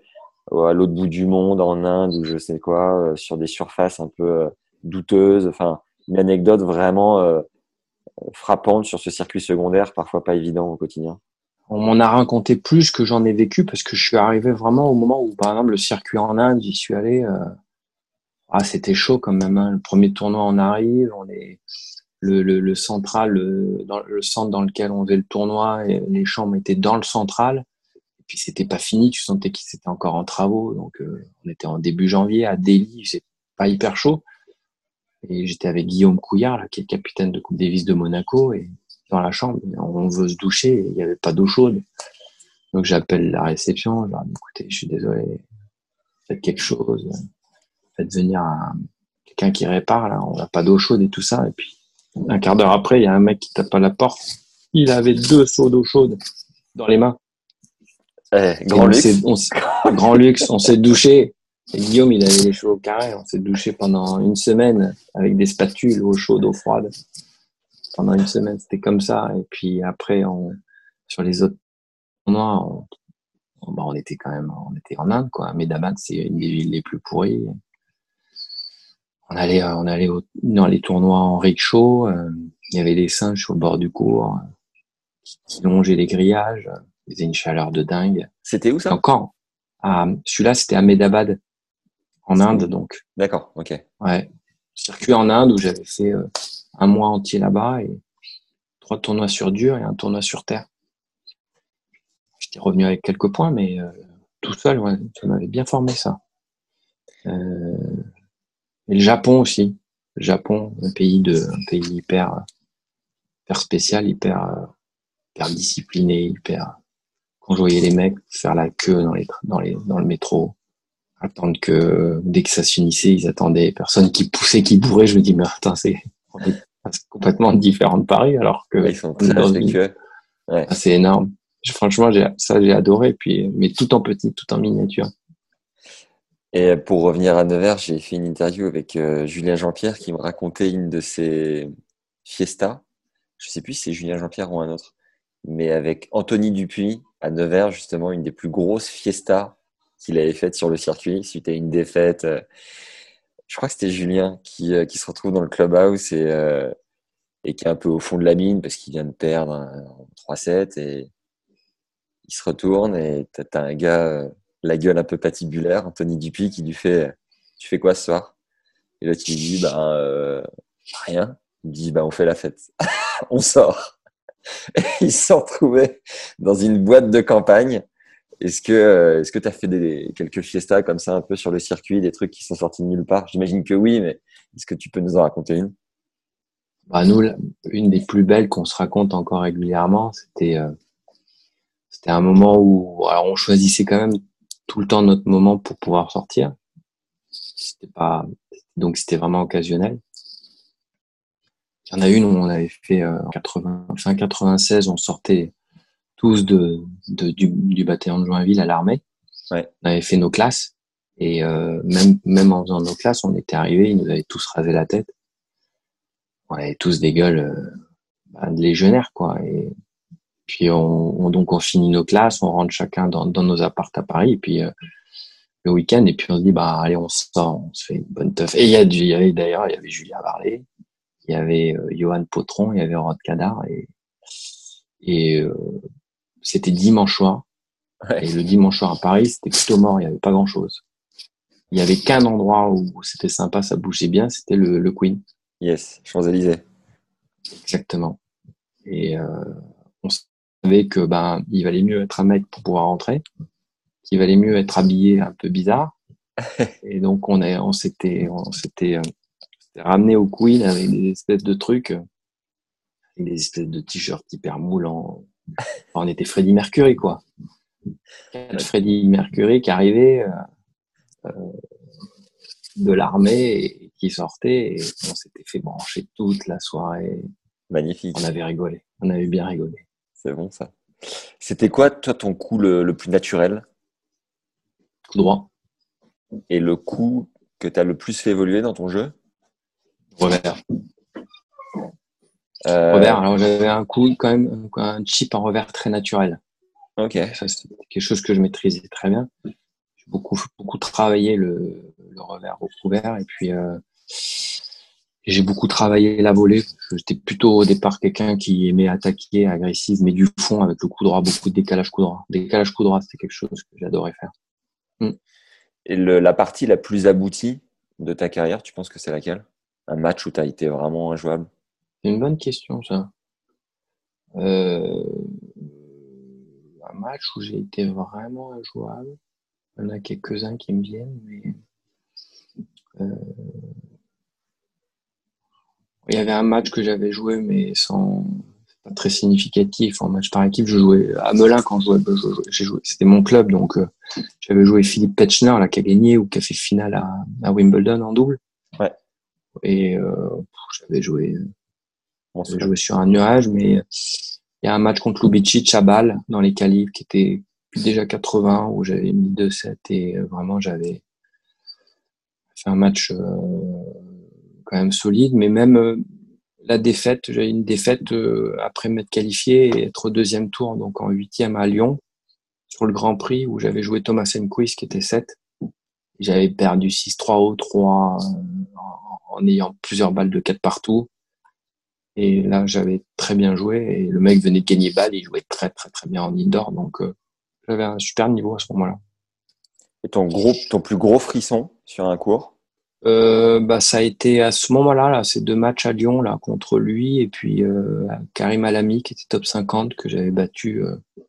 à l'autre bout du monde, en Inde ou je sais quoi, euh, sur des surfaces un peu douteuses? Enfin, une anecdote vraiment frappante sur ce circuit secondaire, parfois pas évident au quotidien? On m'en a raconté plus que j'en ai vécu parce que je suis arrivé vraiment au moment où, par exemple, le circuit en Inde, j'y suis allé. Ah, c'était chaud quand même. Hein. Le premier tournoi, on arrive, on est le, le, le central, le, dans le centre dans lequel on faisait le tournoi, et les chambres étaient dans le central. Et puis c'était pas fini, tu sentais qu'ils étaient encore en travaux. Donc euh, on était en début janvier à Delhi, c'est pas hyper chaud. Et j'étais avec Guillaume Couillard, là, qui est capitaine de Coupe Davis de Monaco, et dans la chambre, on veut se doucher, il n'y avait pas d'eau chaude. Donc j'appelle la réception, je leur dis écoutez, je suis désolé, faites quelque chose, faites venir quelqu'un qui répare, là, on n'a pas d'eau chaude et tout ça. Et puis un quart d'heure après, il y a un mec qui tape à la porte. il avait deux seaux d'eau chaude dans les mains. Eh, grand on luxe. on s'est- grand luxe. On s'est douché. Et Guillaume, il avait les cheveux au carré. On s'est douché pendant une semaine avec des spatules, eau chaude, eau froide. Pendant une semaine, c'était comme ça. Et puis après, on, sur les autres tournois, on, on, bah, on était quand même, on était en Inde, quoi. Medabad, c'est une des villes les plus pourries. On allait, euh, on allait au- dans les tournois en rickshaw. euh, il y avait des singes sur le bord du cours euh, qui, qui longeaient les grillages. Il faisait une chaleur de dingue. C'était où ça? Encore. Ah, celui-là, c'était à Medabad, en Inde, donc. D'accord, ok. Ouais. Circuit en Inde où j'avais fait euh, un mois entier là-bas et trois tournois sur dur et un tournoi sur terre. J'étais revenu avec quelques points, mais euh, tout seul, ouais, ça m'avait bien formé ça. Euh, et le Japon aussi. Le Japon, un pays de, un pays hyper, hyper spécial, hyper, hyper discipliné, hyper. Quand je voyais les mecs faire la queue dans les, dans les, dans le métro, attendre que dès que ça se finissait, ils attendaient personne qui poussait, qui bourrait. Je me dis, mais attends, c'est complètement différent de Paris, alors que ils sont très respectueux. Ouais. ah, c'est énorme. Franchement, ça, j'ai adoré. Puis, mais tout en petit, tout en miniature. Et pour revenir à Nevers, j'ai fait une interview avec euh, Julien Jean-Pierre qui me racontait une de ses fiestas. Je sais plus si c'est Julien Jean-Pierre ou un autre, mais avec Anthony Dupuis à Nevers, justement, une des plus grosses fiestas qu'il avait faites sur le circuit suite à une défaite. Je crois que c'était Julien qui, euh, qui se retrouve dans le clubhouse et, euh, et qui est un peu au fond de la mine parce qu'il vient de perdre un, 3-7 et il se retourne et t'as un gars, la gueule un peu patibulaire, Anthony Dupuis, qui lui fait Tu fais quoi ce soir? Et l'autre il lui dit Ben euh, rien. Il dit Ben on fait la fête. on sort. Et ils se dans une boîte de campagne. Est-ce que euh, tu as fait des, quelques fiestas comme ça un peu sur le circuit, des trucs qui sont sortis de nulle part? J'imagine que oui, mais est-ce que tu peux nous en raconter une? Bah, nous, une des plus belles qu'on se raconte encore régulièrement, c'était, euh, c'était un moment où, alors on choisissait quand même tout le temps notre moment pour pouvoir sortir. C'était pas, donc c'était vraiment occasionnel. Il y en a une où on avait fait euh, en 80, fin 96, on sortait tous de, de- du, du bataillon de Joinville à l'armée. Ouais. On avait fait nos classes et euh, même même en faisant nos classes, on était arrivés, ils nous avaient tous rasé la tête. On avait tous des gueules euh, bah, de légionnaires quoi. Et puis on, on- donc on finit nos classes, on rentre chacun dans, dans nos appartes à Paris et puis euh, le week-end et puis on se dit bah allez on sort, on se fait une bonne teuf. Et il y a y avait d'ailleurs il y avait Julien Varlet, il y avait euh, Johan Potron, il y avait Rod Cadar et et euh, c'était dimanche soir. Ouais. Et le dimanche soir à Paris, c'était plutôt mort, il n'y avait pas grand chose. Il y avait qu'un endroit où c'était sympa, ça bougeait bien, c'était le, le Queen. Yes, Champs-Élysées. Exactement. Et euh, on savait que ben il valait mieux être un mec pour pouvoir rentrer, qu'il valait mieux être habillé un peu bizarre. Et donc on est, on s'était, on s'était, euh, ramené au Queen avec des espèces de trucs, des espèces de t-shirts hyper moulants. Enfin, on était Freddie Mercury quoi. Freddie Mercury qui arrivait euh, euh, de l'armée et qui sortait et on s'était fait brancher toute la soirée. Magnifique. On avait rigolé. On avait bien rigolé. C'est bon ça. C'était quoi, toi, ton coup le, le plus naturel? Coup droit, et le coup que tu as le plus fait évoluer dans ton jeu? Revers. Euh, Revers, alors j'avais un coup quand même, un chip en revers très naturel. Ok. Ça, c'est quelque chose que je maîtrisais très bien. J'ai beaucoup, beaucoup travaillé le, le revers au couvert et puis euh, j'ai beaucoup travaillé la volée. J'étais plutôt au départ quelqu'un qui aimait attaquer, agressif, mais du fond avec le coup droit, beaucoup de décalage coup droit. Décalage coup droit, c'était quelque chose que j'adorais faire. Et le- la partie la plus aboutie de ta carrière, tu penses que c'est laquelle? Un match où tu as été vraiment injouable? C'est une bonne question, ça. Euh, un match où j'ai été vraiment injouable. Il y en a quelques-uns qui me viennent, mais euh, il y avait un match que j'avais joué, mais sans pas très significatif. En match par équipe, je jouais à Melun quand je jouais. j'ai joué. C'était mon club, donc euh, j'avais joué Philippe Petchner, là, qui a gagné ou qui a fait finale à, à Wimbledon en double. Ouais. Et euh, j'avais joué Bon, j'ai joué sur un nuage, mais Il y a un match contre Lubicic à Bâle dans les qualifs qui était déjà 80 où j'avais mis 2-7 et vraiment j'avais fait un match euh, quand même solide. Mais même euh, la défaite, j'ai une défaite après m'être qualifié et être au deuxième tour, donc en huitième à Lyon sur le Grand Prix où j'avais joué Thomas Enquist qui était 7. J'avais perdu 6-3 au 3 en ayant plusieurs balles de 4 partout. Et là, j'avais très bien joué et le mec venait de gagner balle, il jouait très très très bien en indoor, donc euh, j'avais un super niveau à ce moment-là. Et ton gros, ton plus gros frisson sur un cours? Euh, bah, ça a été à ce moment-là, là, ces deux matchs à Lyon là contre lui et puis euh, Karim Alami qui était top 50 que j'avais battu euh, de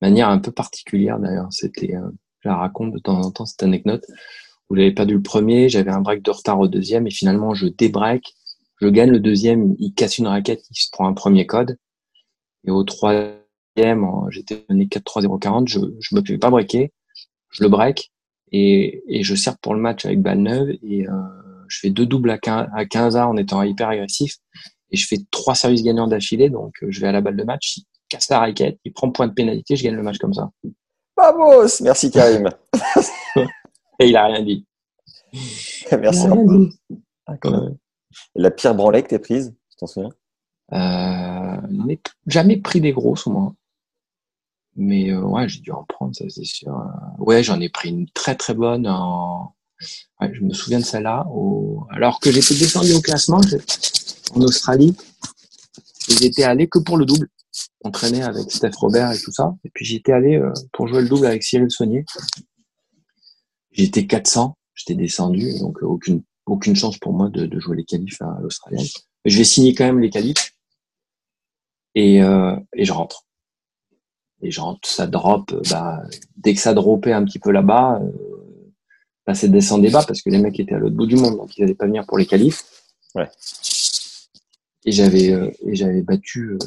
manière un peu particulière d'ailleurs. C'était, euh, je la raconte de temps en temps cette anecdote où j'avais perdu le premier, j'avais un break de retard au deuxième et finalement je débreak je gagne le deuxième, il casse une raquette, il se prend un premier code. Et au troisième, j'étais donné 4-3-0-40, je, je me fais pas breaker, je le break et, et je sers pour le match avec balle neuve et euh, je fais deux doubles à 15, à 15 A en étant hyper agressif et je fais trois services gagnants d'affilée, donc je vais à la balle de match, il casse la raquette, il prend point de pénalité, je gagne le match comme ça. Vamos Merci Karim. et il a rien dit. Merci. La pire branlée que t'es prise, tu t'en souviens? Euh, Jamais pris des grosses, moi. Mais euh, ouais, j'ai dû en prendre, ça c'est sûr. Ouais, j'en ai pris une très très bonne en... Ouais, je me souviens de celle-là. Au... Alors que j'étais descendu au classement en Australie, j'étais allé que pour le double. On traînait avec Steph Robert et tout ça. Et puis j'étais allé euh, pour jouer le double avec Cyril Saunier. J'étais 400, j'étais descendu, donc aucune aucune chance pour moi de, de jouer les qualifs à l'Australienne. Je vais signer quand même les qualifs et, euh, et je rentre. Et je rentre, ça drop. Bah, dès que ça dropait un petit peu là-bas, euh, bah, c'est descendre bas parce que les mecs étaient à l'autre bout du monde, donc ils n'allaient pas venir pour les qualifs. Ouais. Et j'avais euh, et j'avais battu euh,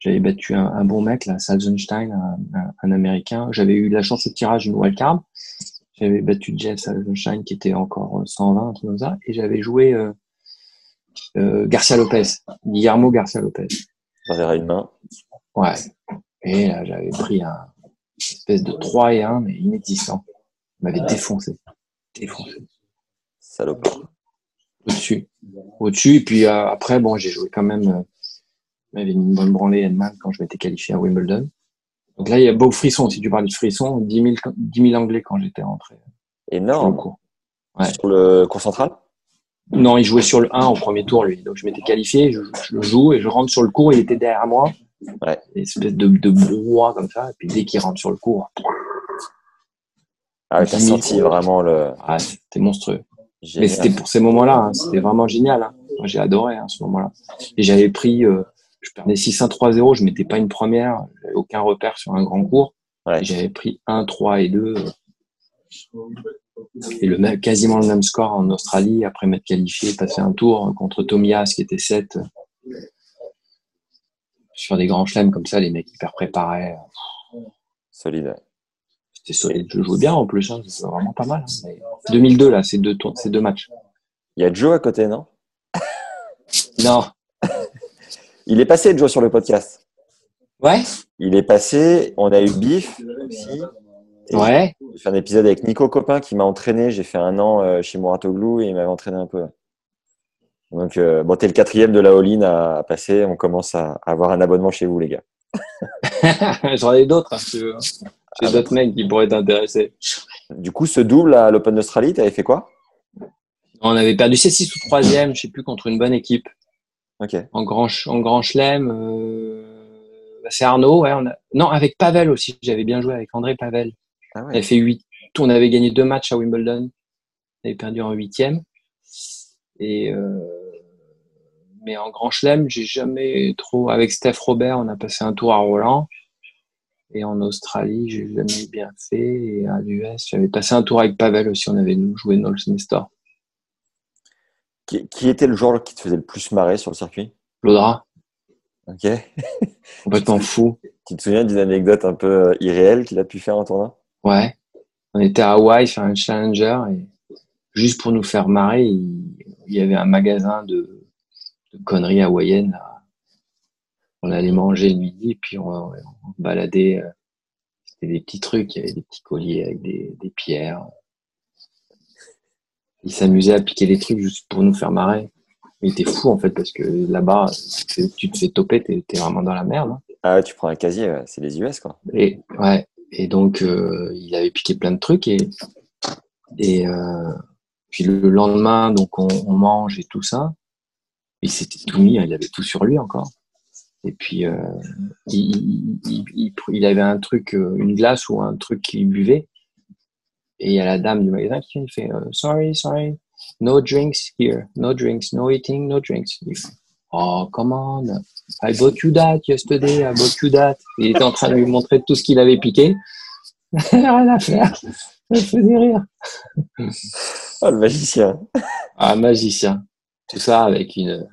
j'avais battu un, un, bon mec là, Salzenstein, un, un, un américain. J'avais eu la chance au tirage d'une wildcard. J'avais battu Jeff Salzenstein qui était encore 120, un truc comme ça. Et j'avais joué euh, euh, Garcia Lopez, Guillermo Garcia Lopez. J'avais une main. Ouais. Et là, j'avais pris un espèce de 3 et 1, mais inexistant. Il m'avait défoncé. Défoncé. Salopard. Au-dessus. Au-dessus. Et puis euh, après, bon, j'ai joué quand même. Euh, m'avait mis une bonne branlée Edman quand je m'étais qualifié à Wimbledon. Donc là, il y a beau frisson. Si tu parles de frisson, 10 000, 10 000 anglais quand j'étais rentré. Énorme. Sur le cours. Ouais. Sur le cours central? Non, il jouait sur le 1 au premier tour, lui. Donc je m'étais qualifié, je, je, le joue et je rentre sur le cours, il était derrière moi. Ouais. Une espèce de, de brouhaha comme ça. Et puis dès qu'il rentre sur le cours. Ah, t'as senti vraiment le. Ah, c'était monstrueux. Génial. Mais c'était pour ces moments-là, hein. c'était vraiment génial. Hein. Moi, j'ai adoré hein, ce moment-là. Et j'avais pris. Euh, je perdais 6-1, 3-0, je mettais pas une première, j'avais aucun repère sur un grand cours. Ouais. J'avais pris 1, 3 et 2. Et le même, quasiment le même score en Australie, après m'être qualifié, passer un tour contre Tomias qui était 7. Sur des grands chelems comme ça, les mecs hyper préparés. Solide. C'était solide. Je jouais bien en plus, hein. c'était vraiment pas mal. Hein. Mais 2002, là, c'est deux, tours, c'est deux matchs. Il y a Joe à côté, non? Non, il est passé, Joe, sur le podcast. Ouais. Il est passé. On a eu Bif aussi. Et ouais. J'ai fait un épisode avec Nico Copin qui m'a entraîné. J'ai fait un an euh, chez Mouratoglou et il m'avait entraîné un peu. Donc, euh, bon, t'es le quatrième de la all-in à, passer. On commence à avoir un abonnement chez vous, les gars. J'en ai d'autres, hein, si tu veux. J'ai ah, d'autres mecs qui pourraient t'intéresser. Du coup, ce double à l'Open d'Australie, t'avais fait quoi? On avait perdu C6 ou troisième, je sais plus, contre une bonne équipe. Okay. En grand, en grand chelem. Euh, bah, c'est Arnaud, ouais. On a... Non, avec Pavel aussi. J'avais bien joué avec André Pavel. Ah ouais. On avait fait huit. On avait gagné deux matchs à Wimbledon. On avait perdu en huitième. Et euh... mais en grand chelem, j'ai jamais trop. Avec Steph Robert, on a passé un tour à Roland. Et en Australie, j'ai jamais bien fait. Et à l'US, j'avais passé un tour avec Pavel aussi. On avait joué Knowles Nestor. Qui, qui, était le joueur qui te faisait le plus marrer sur le circuit? L'Audra. Ok. Complètement fou. Tu te souviens d'une anecdote un peu irréelle qu'il a pu faire en tournoi? Ouais. On était à Hawaï sur un challenger et juste pour nous faire marrer, il, il y avait un magasin de, de conneries hawaïennes on allait manger le midi, puis on, on baladait. euh, C'était des petits trucs, il y avait des petits colliers avec des, des pierres. Il s'amusait à piquer les trucs juste pour nous faire marrer. Il était fou en fait parce que là-bas, tu te fais toper, t'es vraiment dans la merde. hein. Ah ouais, tu prends un casier, ouais, c'est les US quoi. Et ouais. Et donc euh, il avait piqué plein de trucs et et euh, puis le lendemain donc on, on mange et tout ça. Il s'était tout mis, il avait tout sur lui encore. Et puis euh, il, il, il, il- il avait un truc, euh, une glace ou un truc qu'il buvait. Et il y a la dame du magasin qui il fait euh, sorry, sorry, no drinks here, no drinks, no eating, no drinks. Il fait, oh come on, I bought you that yesterday, I bought you that. Il était en train de lui montrer tout ce qu'il avait piqué. Rien à faire. Ça me faisait rire. Oh, le magicien. Ah, magicien. Tout ça avec une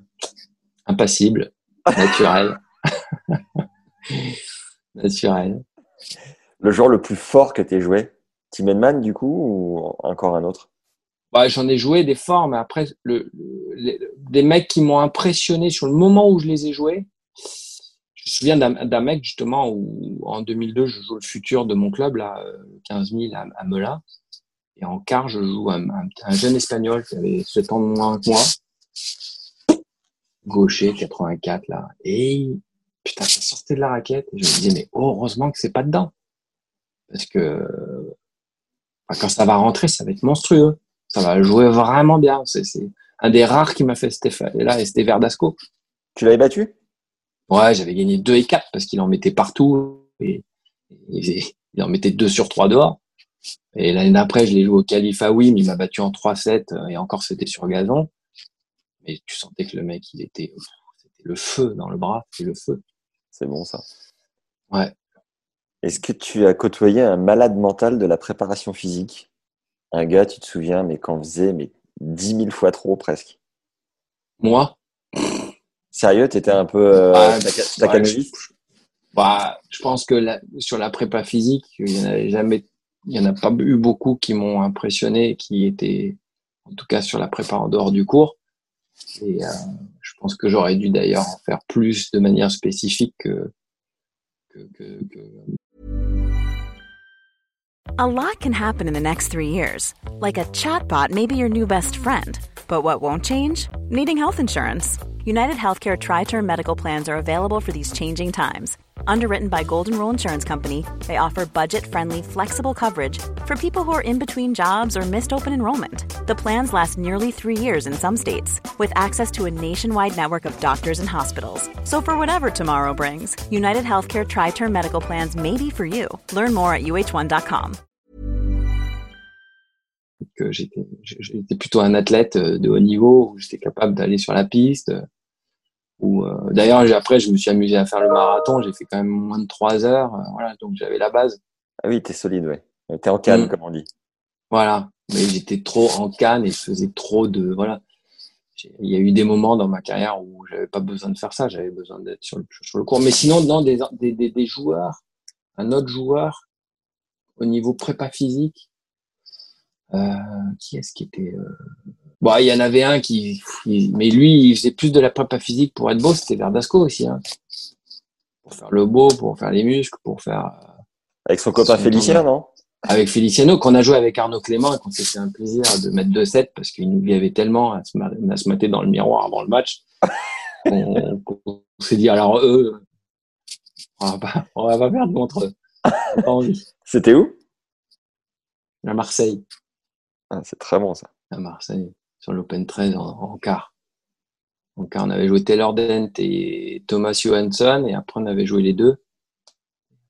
impassible, naturelle. naturelle. Le joueur le plus fort que tu joué? Tim Edman, du coup, ou encore un autre? Bah, j'en ai joué des forts, mais après, le, les- des mecs qui m'ont impressionné sur le moment où je les ai joués. Je me souviens d'un mec, justement, où en 2002, je joue le futur de mon club, là, euh, 15 000 à, à Melun. Et en quart, je joue un, un- un jeune espagnol qui avait 7 ans de moins que moi. Gaucher, 84, là. Et putain, ça sortait de la raquette. Et je me disais, mais heureusement que c'est pas dedans. Parce que enfin, quand ça va rentrer, ça va être monstrueux. Ça va jouer vraiment bien. C'est un des rares qui m'a fait cet effet-là, et c'était Verdasco. Tu l'avais battu? Ouais, j'avais gagné 2 et 4 parce qu'il en mettait partout. Et, et- il en mettait 2 sur 3 dehors. Et l'année d'après, je l'ai joué au Khalifa Wim, il m'a battu en 3-7 euh, et encore c'était sur gazon. Mais tu sentais que le mec, il était, c'était le feu dans le bras, c'était le feu. C'est bon ça. Ouais. Est-ce que tu as côtoyé un malade mental de la préparation physique? Un gars, tu te souviens, mais qu'en faisait mais 10 000 fois trop presque. Moi, Sérieux, t'étais un peu euh, ouais, bah, je pense que la- sur la prépa physique, il y en a jamais, il y en a pas eu beaucoup qui m'ont impressionné, qui étaient, en tout cas sur la prépa en dehors du cours. Et euh, je pense que j'aurais dû d'ailleurs en faire plus de manière spécifique que, que, que, que- A lot can happen in the next three years. Like a chatbot may be your new best friend. But what won't change? Needing health insurance. United Healthcare Tri Term Medical Plans are available for these changing times. Underwritten by Golden Rule Insurance Company, they offer budget friendly, flexible coverage for people who are in between jobs or missed open enrollment. The plans last nearly three years in some states, with access to a nationwide network of doctors and hospitals. So, for whatever tomorrow brings, United Healthcare Tri Term Medical Plans may be for you. Learn more at uh1.com. que j'étais, plutôt un athlète euh, de haut niveau où j'étais capable d'aller sur la piste. Euh, euh, Ou euh, d'ailleurs, après, je me suis amusé à faire le marathon. J'ai fait quand même moins de trois heures. euh, voilà, donc j'avais la base. Ah oui, t'es solide, ouais. T'es en calme, Mm. comme on dit. Voilà. Mais j'étais trop en canne et je faisais trop de, voilà. Il y a eu des moments dans ma carrière où j'avais pas besoin de faire ça. J'avais besoin d'être sur le, sur le court. Mais sinon, non, des, des, des, des joueurs, un autre joueur au niveau prépa physique, euh, qui est-ce qui était, euh... bon, il y en avait un qui, mais lui, il faisait plus de la prépa physique pour être beau. C'était Verdasco aussi, hein. Pour faire le beau, pour faire les muscles, pour faire, euh, Avec son copain Félicien, non? Avec Feliciano, qu'on a joué avec Arnaud Clément et qu'on s'est fait un plaisir de mettre 2-7 parce qu'il nous y avait tellement à se, à se mater dans le miroir avant le match. qu'on s'est dit, alors eux, on va pas, on va pas perdre contre eux. On. C'était où? À Marseille, Ah, C'est très bon, ça. à Marseille, sur l'Open 13 en, en quart. En quart, on avait joué Taylor Dent et Thomas Johansson et après on avait joué les deux.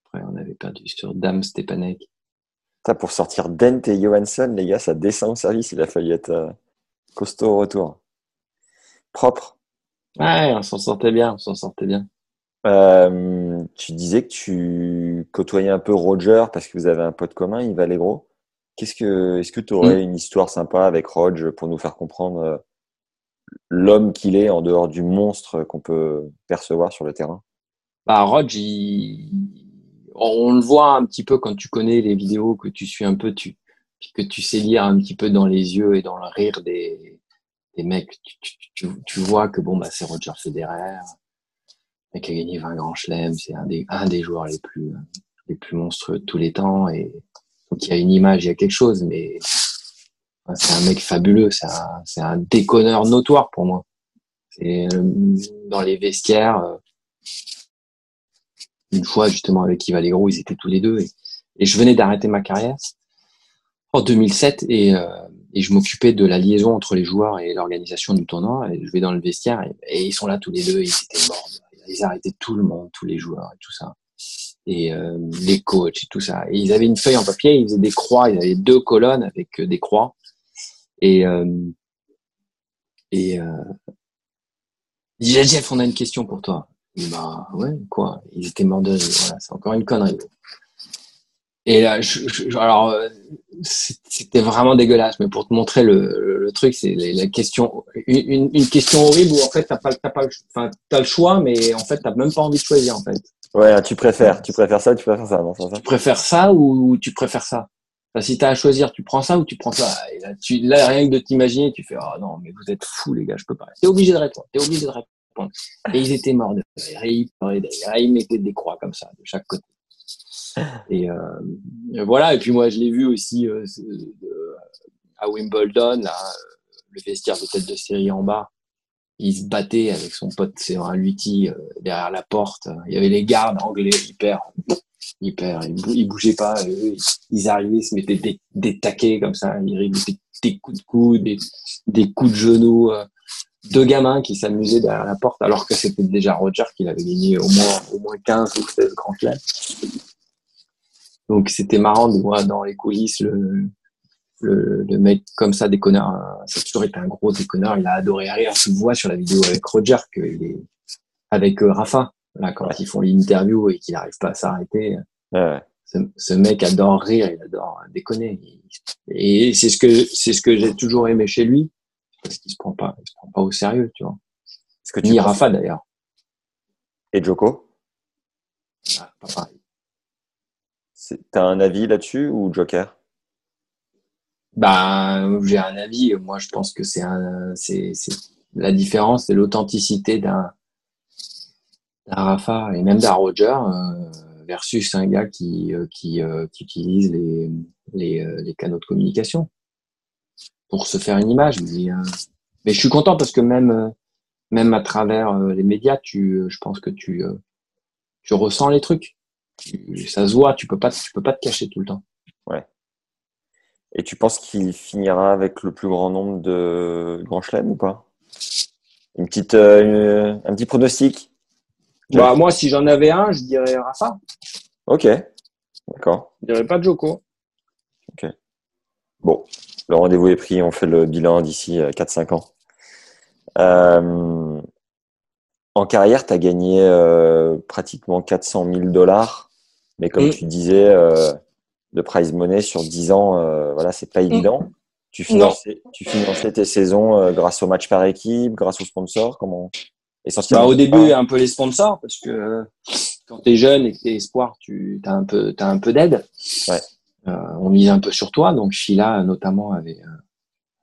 Après, on avait perdu sur Dame Stepanek. Ça, pour sortir Dent et Johansson, les gars, ça descend au service. Il a fallu être euh, costaud au retour. Propre. Ouais, on s'en sortait bien, on s'en sortait bien. Euh, tu disais que tu côtoyais un peu Roger parce que vous avez un pote commun, Yves Allegro. Qu'est-ce que, est-ce que tu aurais une histoire sympa avec Roger pour nous faire comprendre euh, l'homme qu'il est en dehors du monstre qu'on peut percevoir sur le terrain? Bah, Rog, il- on le voit un petit peu quand tu connais les vidéos, que tu suis un peu, tu... puis que tu sais lire un petit peu dans les yeux et dans le rire des, des mecs. Tu, tu, tu, tu vois que bon, bah, c'est Roger Federer. mec a gagné 20 grands chelems, c'est un des, un des joueurs les plus, les plus monstrueux de tous les temps. Et donc il y a une image, il y a quelque chose, mais c'est un mec fabuleux, c'est un, déconneur notoire pour moi. Dans les vestiaires. euh, Une fois justement avec Yves Allegro, ils étaient tous les deux et, et je venais d'arrêter ma carrière en 2007 et, euh, et je m'occupais de la liaison entre les joueurs et l'organisation du tournoi. Et je vais dans le vestiaire et, et ils sont là tous les deux, ils étaient morts. Ils arrêtaient tout le monde, tous les joueurs et tout ça. Et euh, les coachs et tout ça. Et ils avaient une feuille en papier, ils faisaient des croix, ils avaient deux colonnes avec euh, des croix. Et, euh, et euh, dit, Jeff, on a une question pour toi. Il bah ouais, quoi? Ils étaient morts de rire. Voilà, c'est encore une connerie. Et là, je, je- alors, euh, c'était vraiment dégueulasse. Mais pour te montrer le, le, truc, c'est la question, une, une, question horrible où en fait t'as pas, t'as pas, enfin, t'as le choix, mais en fait t'as même pas envie de choisir en fait. Ouais, tu préfères, tu préfères ça, tu préfères ça, non, ça. Tu préfères ça ou tu préfères ça? Enfin, Si t'as à choisir, tu prends ça ou tu prends ça? Et là, tu, là rien que de t'imaginer, tu fais ah non mais vous êtes fous les gars, je peux pas. T'es obligé de répondre. T'es obligé de répondre. Et ils étaient morts de rire. Ils pleuraient de rire. Et ils mettaient des croix comme ça de chaque côté. Et euh, voilà. Et puis moi, je l'ai vu aussi euh, euh, à Wimbledon, là, euh, le vestiaire de tête de série en bas. Il se battait avec son pote, un Lutti, euh, derrière la porte. Il y avait les gardes anglais hyper, hyper, ils, bou- bougeaient pas. eux, ils, arrivaient, ils se mettaient des, taquets comme ça. Ils rigoulaient des coups de coude, des, des coups de genoux. euh, deux gamins qui s'amusaient derrière la porte, alors que c'était déjà Roger qui avait gagné au moins, au moins 15 ou 16 grands chelems. Donc c'était marrant de voir dans les coulisses le, le, le mec comme ça, déconneur. euh, Ça a toujours été un gros déconneur. Il a adoré rire. Le vois sur la vidéo avec Roger qu'il est avec euh, Rafa. Là, quand ils font l'interview et qu'il n'arrive pas à s'arrêter, Ouais, ce, ce mec adore rire, il adore déconner. Et c'est ce que c'est ce que j'ai toujours aimé chez lui, parce qu'il se prend pas, il se prend pas au sérieux, tu vois. Est-ce que tu Ni Rafa d'ailleurs. Et Joko? Ah, pas pareil. T'as un avis là-dessus ou Joker? Bah, j'ai un avis. Moi, je pense que c'est un, c'est, la différence, c'est l'authenticité d'un, Rafa et même d'un Roger euh, versus un gars qui, euh, qui, euh, qui utilise les, les, euh, les canaux de communication pour se faire une image. Mais, euh, mais je suis content parce que même, euh, même à travers les médias, tu, je pense que tu, tu ressens les trucs. Tu- ça se voit. Tu peux pas, tu peux pas te cacher tout le temps. Et tu penses qu'il finira avec le plus grand nombre de grands chelems ou pas? Une petite, euh, une- un petit pronostic? Bah, moi, si j'en avais un, je dirais Rafa. Ok, d'accord. Je dirais pas Joko. Bon, le rendez-vous est pris, on fait le bilan d'ici euh, 4-5 ans. Euh, en carrière, tu as gagné euh, pratiquement 400 000 dollars, mais comme Mm. tu disais, euh, de prize money sur 10 ans, euh, voilà, c'est pas évident. Tu finançais, tu finançais tes saisons euh, grâce au match par équipe, grâce aux sponsors, comment essentiellement. Bah, au début, un peu les sponsors, parce que euh, quand t'es jeune et que t'es espoir, tu as un peu, t'as un peu d'aide. Ouais. Euh, on mise un peu sur toi. Donc, Sheila, notamment, avait,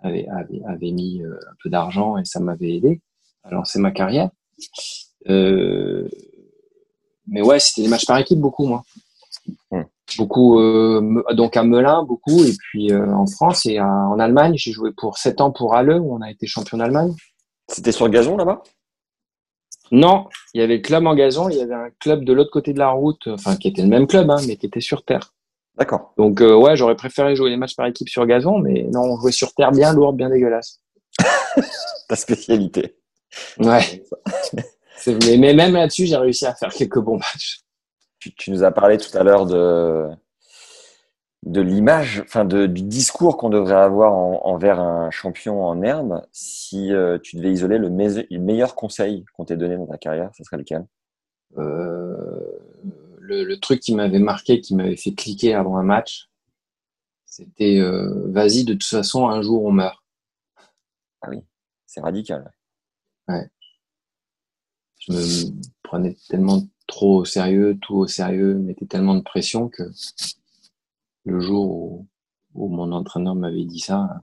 avait, avait, avait mis euh, un peu d'argent et ça m'avait aidé à lancer ma carrière. Euh, mais ouais, c'était des matchs par équipe, beaucoup, moi. Hmm. Beaucoup, euh, donc à Melun, beaucoup, et puis euh, en France et à- en Allemagne. J'ai joué pour sept ans pour Halle, où on a été champion d'Allemagne. C'était sur gazon là-bas? Non, il y avait le club en gazon, il y avait un club de l'autre côté de la route, enfin qui était le même club, hein, mais qui était sur terre. D'accord. Donc euh, ouais, j'aurais préféré jouer les matchs par équipe sur gazon, mais non, on jouait sur terre bien lourde, bien dégueulasse. Ta spécialité. Ouais. Mais même là-dessus, j'ai réussi à faire quelques bons matchs. Tu, tu nous as parlé tout à l'heure de, de l'image, enfin de, du discours qu'on devrait avoir en- envers un champion en herbe. Si euh, tu devais isoler le, me- le meilleur conseil qu'on t'ait donné dans ta carrière, ce serait lequel? Euh, le, le truc qui m'avait marqué, qui m'avait fait cliquer avant un match, c'était euh, vas-y, de toute façon, un jour on meurt. C'est radical. je me prenais tellement trop au sérieux, tout au sérieux, mettais tellement de pression que le jour où, où mon entraîneur m'avait dit ça,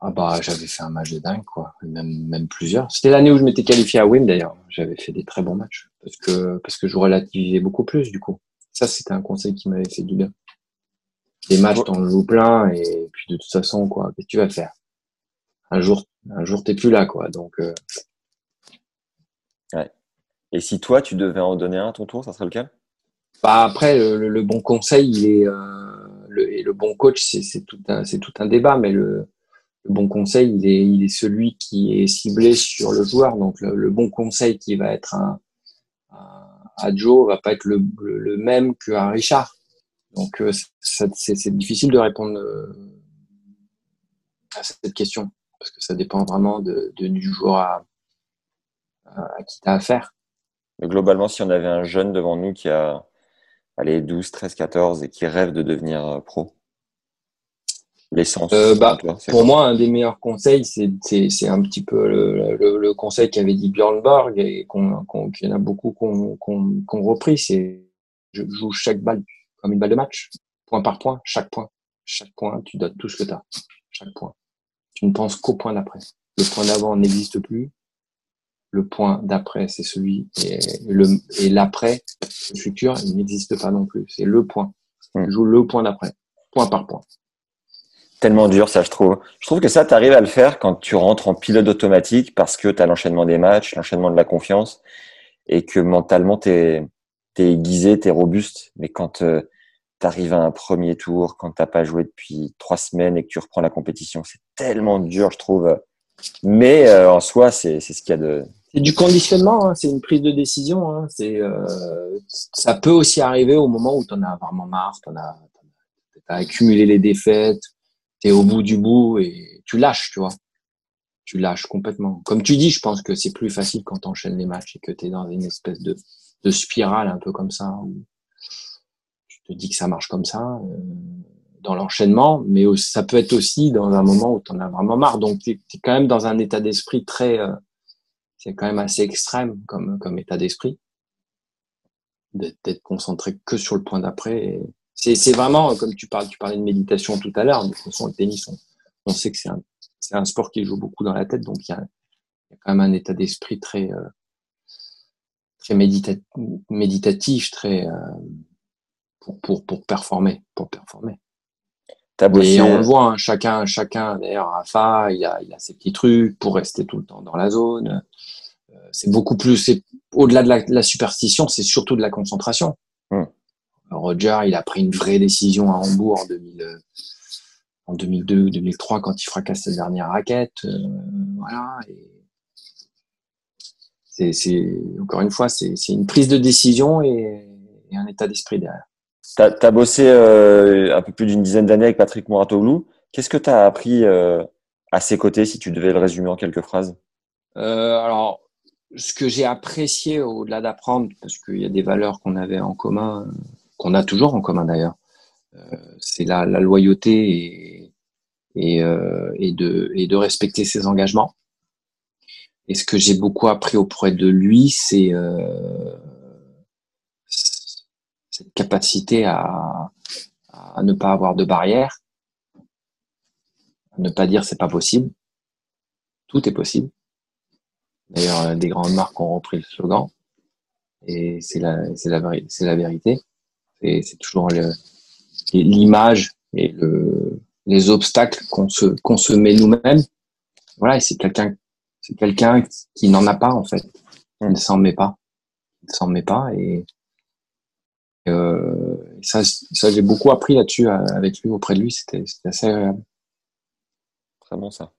Ah bah j'avais fait un match de dingue quoi, même même plusieurs. C'était l'année où je m'étais qualifié à Wim d'ailleurs. J'avais fait des très bons matchs parce que parce que je relativisais beaucoup plus du coup. Ça c'était un conseil qui m'avait fait du bien. Des matchs t'en joues plein et puis de toute façon quoi, qu'est-ce que tu vas faire? Un jour un jour t'es plus là quoi, donc. Euh... Ouais. Et si toi tu devais en donner un à ton tour, ça serait lequel? Bah après le, le, bon conseil il est euh, le, et le bon coach c'est tout un tout un débat mais le le bon conseil, il est, il est celui qui est ciblé sur le joueur. Donc le, bon conseil qui va être un, un, à Joe va pas être le, le, même qu'à Richard. Donc euh, c'est difficile de répondre euh, à cette question parce que ça dépend vraiment de, de du joueur à, à qui tu as affaire. Globalement, si on avait un jeune devant nous qui a allez, 12, 13, 14 et qui rêve de devenir euh, pro, l'essence euh, bah, Pour moi, un des meilleurs conseils, c'est un petit peu le, le, le conseil qu'avait dit Björn Borg et qu'on qu'il y en a beaucoup qu'on qu'on repris. C'est je joue chaque balle comme une balle de match, point par point, chaque point. Chaque point, tu donnes tout ce que tu as. Chaque point. Tu ne penses qu'au point d'après. Le point d'avant n'existe plus. Le point d'après, c'est celui et le et l'après, le futur, il n'existe pas non plus. C'est le point. Tu joues le point d'après, point par point tellement dur, ça, je trouve. Je trouve que ça, tu arrives à le faire quand tu rentres en pilote automatique parce que tu as l'enchaînement des matchs, l'enchaînement de la confiance et que mentalement, tu es, aiguisé, tu es robuste. Mais quand euh, tu arrives à un premier tour, quand tu pas joué depuis trois semaines et que tu reprends la compétition, c'est tellement dur, je trouve. Mais euh, en soi, c'est ce qu'il y a de. C'est du conditionnement, hein, c'est une prise de décision. Hein, c'est, euh, ça peut aussi arriver au moment où tu en as vraiment marre, tu as, accumulé les défaites, tu au bout du bout et tu lâches, tu vois. Tu lâches complètement. Comme tu dis, je pense que c'est plus facile quand tu enchaînes les matchs et que tu es dans une espèce de, de spirale un peu comme ça, où tu te dis que ça marche comme ça, euh, dans l'enchaînement, mais ça peut être aussi dans un moment où tu en as vraiment marre. Donc tu es, quand même dans un état d'esprit très... Euh, c'est quand même assez extrême comme, comme état d'esprit d'être concentré que sur le point d'après c'est vraiment, comme tu parles, tu parlais de méditation tout à l'heure, de toute façon, le tennis, on, sait que c'est un, un, sport qui joue beaucoup dans la tête, donc il y a, y a quand même un état d'esprit très, euh, très méditatif, très, euh, pour, pour, pour performer, pour performer. Et on le voit, hein, chacun, chacun, d'ailleurs, Rafa, il a, il a ses petits trucs pour rester tout le temps dans la zone. Euh, c'est beaucoup plus, au-delà de la, la superstition, c'est surtout de la concentration. Hum. Roger, il a pris une vraie décision à Hambourg en, 2000, en 2002 ou 2003 quand il fracasse sa dernière raquette. Euh, voilà. c'est, encore une fois, c'est, une prise de décision et, un état d'esprit derrière. Tu as, bossé euh, un peu plus d'une dizaine d'années avec Patrick Mouratoglou. Qu'est-ce que tu as appris euh, à ses côtés si tu devais le résumer en quelques phrases? Alors, ce que j'ai apprécié au-delà d'apprendre, parce qu'il y a des valeurs qu'on avait en commun, qu'on a toujours en commun d'ailleurs. Euh, c'est la, loyauté et, euh, et, de, et de respecter ses engagements. Et ce que j'ai beaucoup appris auprès de lui, c'est euh, capacité à, ne pas avoir de barrière, à ne pas dire c'est pas possible. Tout est possible. D'ailleurs, des grandes marques ont repris le slogan. Et c'est la, la, vérité c'est toujours l'image et le, les obstacles qu'on se, qu'on se met nous-mêmes. Voilà, et c'est quelqu'un, c'est quelqu'un qui n'en a pas en fait. Il ne s'en met pas. Il ne s'en met pas et euh, ça, ça j'ai beaucoup appris là-dessus euh, avec lui, auprès de lui. C'était assez agréable. Très bon ça.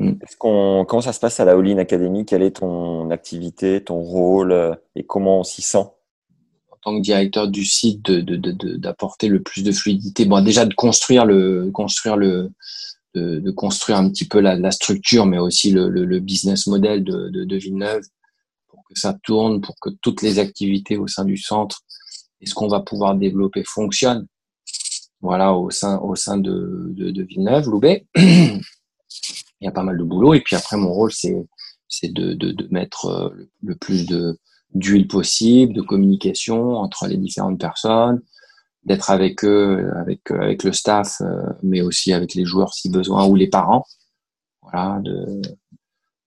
Mm. comment ça se passe à la All Academy? Quelle est ton activité, ton rôle euh, et comment on s'y sent? Tant que directeur du site d'apporter de, de, le plus de fluidité. Bon, déjà de construire le construire le de, construire un petit peu la, la structure, mais aussi le, le, business model de, de, Villeneuve pour que ça tourne, pour que toutes les activités au sein du centre et ce qu'on va pouvoir développer fonctionnent. Voilà, au sein au sein de, de, Villeneuve, Loubet. Il y a pas mal de boulot. Et puis après, mon rôle, c'est c'est de, de, mettre euh, le plus de d'huile possible, de communication entre les différentes personnes, d'être avec eux, avec, avec le staff, euh, mais aussi avec les joueurs si besoin ou les parents. voilà, de,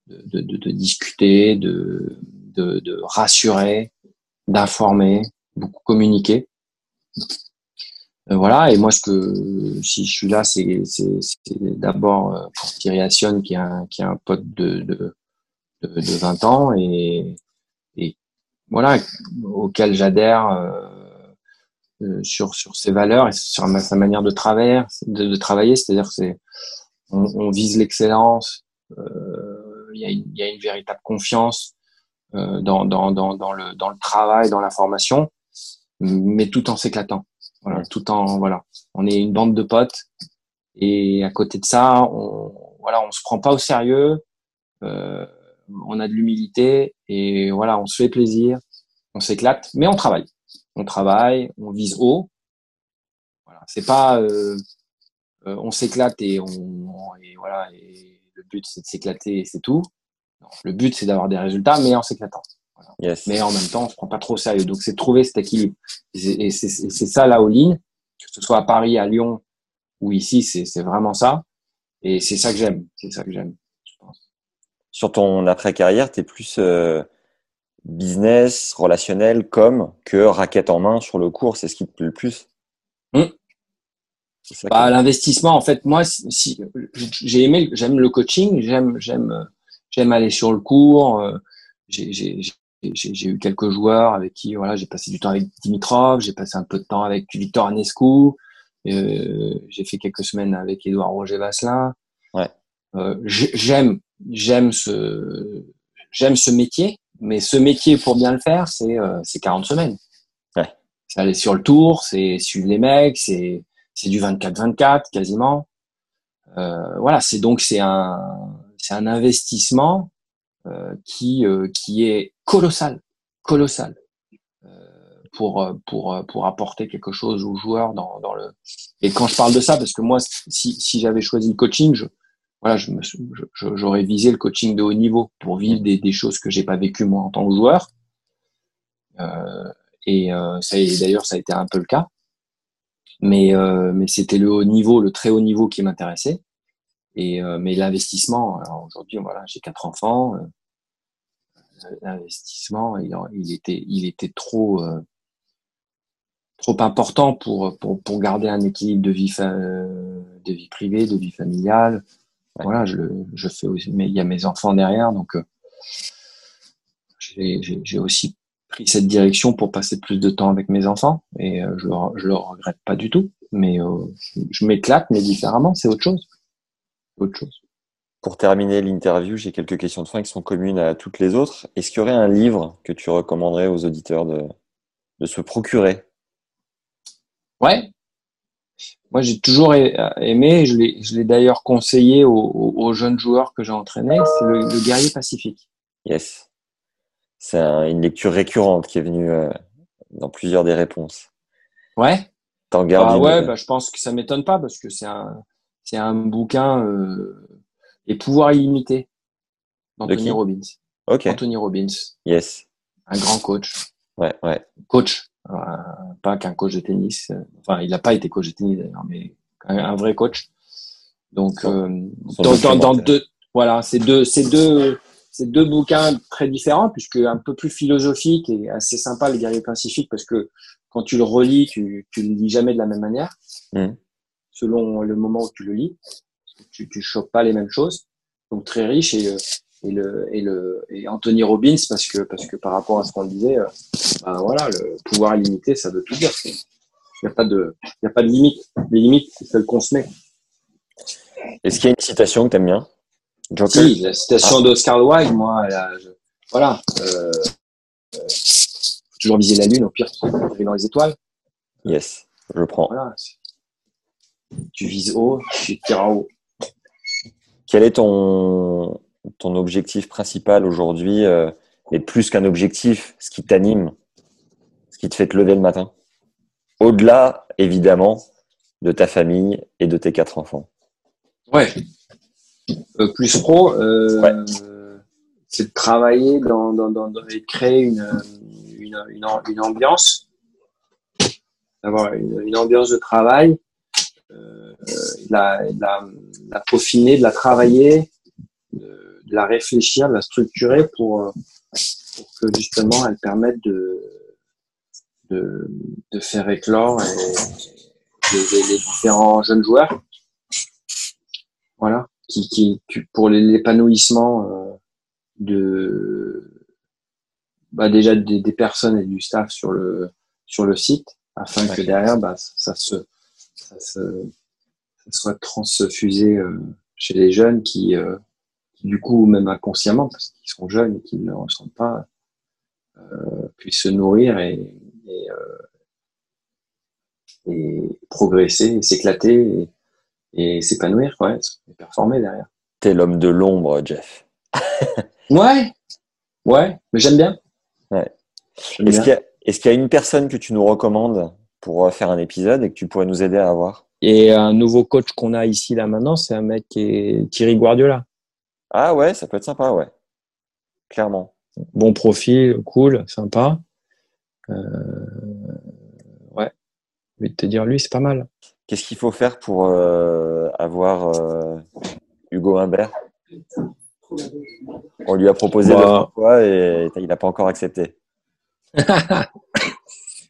de, de, discuter, de, de rassurer, d'informer, beaucoup communiquer. Euh, voilà, et moi, ce que si je suis là, c'est d'abord euh, pour Thierry Assion, qui est un, qui est un pote de, de, de, de 20 ans et, et voilà, auquel j'adhère euh, euh, sur, sur ses valeurs et sur sa manière de travailler, de, de travailler c'est-à-dire c'est on, on, vise l'excellence, il y, a une, y a une véritable confiance euh, dans, dans, dans, dans, le, dans le travail, dans la formation, mais tout en s'éclatant. Voilà, tout en voilà, on est une bande de potes et à côté de ça, on voilà, on se prend pas au sérieux, euh, on a de l'humilité et voilà, on se fait plaisir, on s'éclate, mais on travaille, on travaille, on vise haut. Voilà, c'est pas euh, euh on s'éclate et on et voilà et le but c'est de s'éclater et c'est tout. Non, le but c'est d'avoir des résultats, mais en s'éclatant. Yes. Mais en même temps, on se prend pas trop au sérieux. Donc, c'est trouver cet équilibre. Et c'est ça la all-in, que ce soit à Paris, à Lyon ou ici, c'est vraiment ça. Et c'est ça que j'aime. C'est ça que j'aime, je pense. Sur ton après-carrière, tu es plus euh, business, relationnel, comme que raquette en main sur le cours. C'est ce qui te plaît le plus hum. bah, L'investissement, en fait, moi, si, j'ai aimé, j'aime le coaching, j'aime, j'aime, j'aime aller sur le cours. Euh, j'ai j'ai eu quelques joueurs avec qui voilà j'ai passé du temps avec Dimitrov, j'ai passé un peu de temps avec Victor Anescu, euh, j'ai fait quelques semaines avec Édouard Roger Vasselin. Ouais. Euh, j'aime j'aime ce j'aime ce métier, mais ce métier pour bien le faire c'est euh, c'est 40 semaines. Ouais. C'est aller sur le tour, c'est suivre les mecs, c'est c'est du 24-24 quasiment. Euh, voilà, c'est donc c'est un c'est un investissement qui euh, qui est colossal, colossal euh, pour pour pour apporter quelque chose aux joueurs dans dans le. Et quand je parle de ça, parce que moi, si si j'avais choisi le coaching, je voilà, je me j'aurais visé le coaching de haut niveau pour vivre des, des choses que j'ai pas vécues moi en tant que joueur. Euh, et euh, ça d'ailleurs ça a été un peu le cas. Mais euh, mais c'était le haut niveau, le très haut niveau qui m'intéressait. Et mais l'investissement, aujourd'hui voilà, j'ai quatre enfants, l'investissement, il, il, était, il était trop, euh, trop important pour, pour, pour, garder un équilibre de vie, de vie privée, de vie familiale. Voilà, je, je fais aussi, mais il y a mes enfants derrière, donc euh, j'ai aussi pris cette direction pour passer plus de temps avec mes enfants et euh, je, je le regrette pas du tout. Mais je m'éclate, mais différemment, c'est autre chose. Autre chose. Pour terminer l'interview, j'ai quelques questions de fin qui sont communes à toutes les autres. Est-ce qu'il y aurait un livre que tu recommanderais aux auditeurs de, de se procurer? Ouais. Moi, j'ai toujours aimé, je l'ai d'ailleurs conseillé aux, aux, jeunes joueurs que j'ai entraînés, c'est le, Guerrier Pacifique. Yes. C'est une lecture récurrente qui est venue euh, dans plusieurs des réponses. Ouais. T'en gardes bah, Ouais, bah, je pense que ça m'étonne pas parce que c'est un, c'est un bouquin euh, et pouvoir illimité d'Anthony Robbins. Ok. Anthony Robbins. Yes. Un grand coach. Ouais, ouais. Coach. Euh, pas qu'un coach de tennis. Enfin, il n'a pas été coach de tennis d'ailleurs, mais un, vrai coach. Donc, euh, dans, dans, dans, deux, voilà, c'est deux, c'est deux, c'est deux bouquins très différents puisque un peu plus philosophique et assez sympa, le guerrier pacifique, parce que quand tu le relis, tu, tu le lis jamais de la même manière, mmh. selon le moment où tu le lis tu, tu chopes pas les mêmes choses. Donc très riche et, euh, et le et le et Anthony Robbins parce que parce que par rapport à ce qu'on disait, euh, bah voilà, le pouvoir illimité, ça veut tout dire. Il n'y a pas de il a pas de limite. Les limites, c'est celles qu'on se met. Est-ce qu'il y a une citation que tu aimes bien? Joker? Si, la citation ah. d'Oscar Wilde, moi, voilà. Euh, euh, faut toujours viser la lune, au pire, tu dans les étoiles. Yes, je prends. Voilà. Tu vises haut, tu tires haut. Quel est ton, ton objectif principal aujourd'hui euh, Et plus qu'un objectif, ce qui t'anime, ce qui te fait te lever le matin? Au-delà, évidemment, de ta famille et de tes quatre enfants. Ouais. Euh, plus pro, euh, c'est de travailler dans, dans, dans, et de créer une, une, une, ambiance, d'avoir une, ambiance de travail, euh, la, la, la, peaufiner, de la travailler de la réfléchir, de la structurer pour, euh, pour que justement elle permette de, de, de faire éclore et les, les différents jeunes joueurs. Voilà, qui, qui, qui- pour l'épanouissement euh, de bah déjà des, des personnes et du staff sur le sur le site, afin que derrière bah, ça se ça ça soit transfusé euh, chez les jeunes qui, euh, qui, du coup même inconsciemment parce qu'ils sont jeunes et qu'ils ne le ressentent pas euh, puissent se nourrir et et, et progresser et s'éclater et, et s'épanouir ouais, et performer derrière T'es l'homme de l'ombre, Jeff. ouais ouais mais j'aime bien Ouais. J'aime Est-ce bien. qu'il y, a- est-ce qu'il y a une personne que tu nous recommandes? Pour euh, faire un épisode et que tu pourrais nous aider à avoir Et un nouveau coach qu'on a ici là maintenant, c'est un mec qui est Thierry Guardiola. Ah ouais, ça peut être sympa, ouais. Clairement. Bon profil, cool, sympa. Euh, ouais, je vais te dire, lui, c'est pas mal. Qu'est-ce qu'il faut faire pour euh, avoir euh, Hugo Humbert? On lui a proposé Bah. deux fois et il n'a pas encore accepté.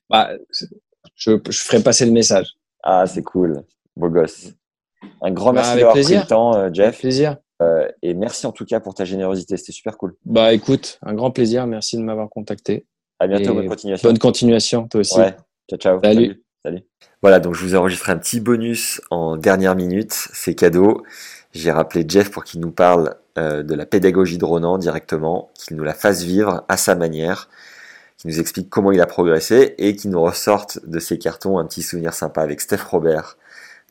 Bah, je, je ferai passer le message. Ah, c'est cool. Beau gosse. Un grand Bah, merci avec d'avoir pris le temps, euh, Avec Jeff. plaisir. Euh, et merci en tout cas pour ta générosité. C'était super cool. Bah écoute, un grand plaisir. Merci de m'avoir contacté. À bientôt. Et bonne continuation. Bonne continuation, toi aussi. Ouais. Ciao, ciao. Salut. Salut. Voilà, donc je vous ai enregistré un petit bonus en dernière minute. C'est cadeau. J'ai rappelé Jeff pour qu'il nous parle euh, de la pédagogie de Ronan directement, qu'il nous la fasse vivre à sa manière, qu'il nous explique comment il a progressé et qu'il nous ressorte de ses cartons un petit souvenir sympa avec Steph Robert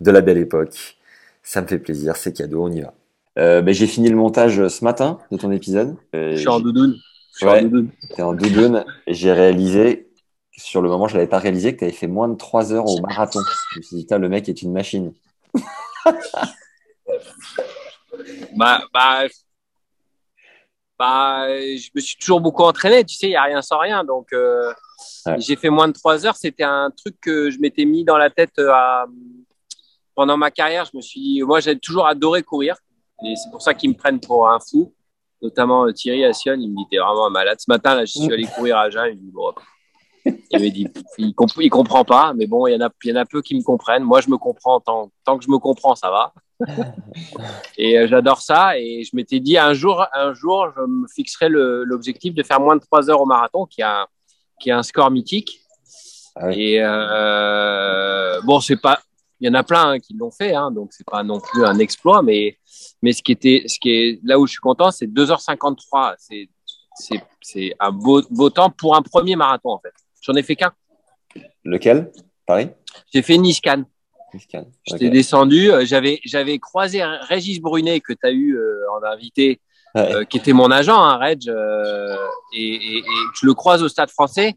de la belle époque. Ça me fait plaisir, c'est cadeau, on y va. Euh, ben, j'ai fini le montage ce matin de ton épisode. Euh, Je suis en doudoune. Je suis Ouais. en doudoune. T'es en doudoune et j'ai réalisé, sur le moment, je l'avais pas réalisé, que tu avais fait moins de 3 heures au marathon. Je me suis dit, le mec est une machine. Bah, bah, bah, je me suis toujours beaucoup entraîné. Tu sais, il n'y a rien sans rien. Donc, euh, Ouais. j'ai fait moins de trois heures. C'était un truc que je m'étais mis dans la tête euh, à- pendant ma carrière. Je me suis dit, moi, j'ai toujours adoré courir. Et c'est pour ça qu'ils me prennent pour un fou. Notamment euh, Thierry Assion, il me dit, t'es vraiment un malade. Ce matin, là, je suis allé courir à Jeun. Il me dit, bon, il m'a dit, il, comp- il comprend pas, mais bon, il y en a, il y en a peu qui me comprennent. Moi, je me comprends tant, tant que je me comprends, ça va. Et euh, j'adore ça. Et je m'étais dit un jour, un jour, je me fixerai l'objectif de faire moins de 3 heures au marathon, qui a, qui a un score mythique. Ah oui. Et euh, bon, c'est pas, il y en a plein hein, qui l'ont fait, hein, donc c'est pas non plus un exploit. Mais, mais ce qui était, ce qui est là où je suis content, c'est 2h53. C'est, c'est, c'est un beau, beau temps pour un premier marathon en fait. J'en ai fait qu'un. Lequel? Paris? J'ai fait Nice-Cannes. Fiscal. J'étais descendu, euh, j'avais j'avais croisé Régis Brunet que tu as eu euh, en invité, Ouais. euh, qui était mon agent, hein, Reg, et, et, et je le croise au Stade Français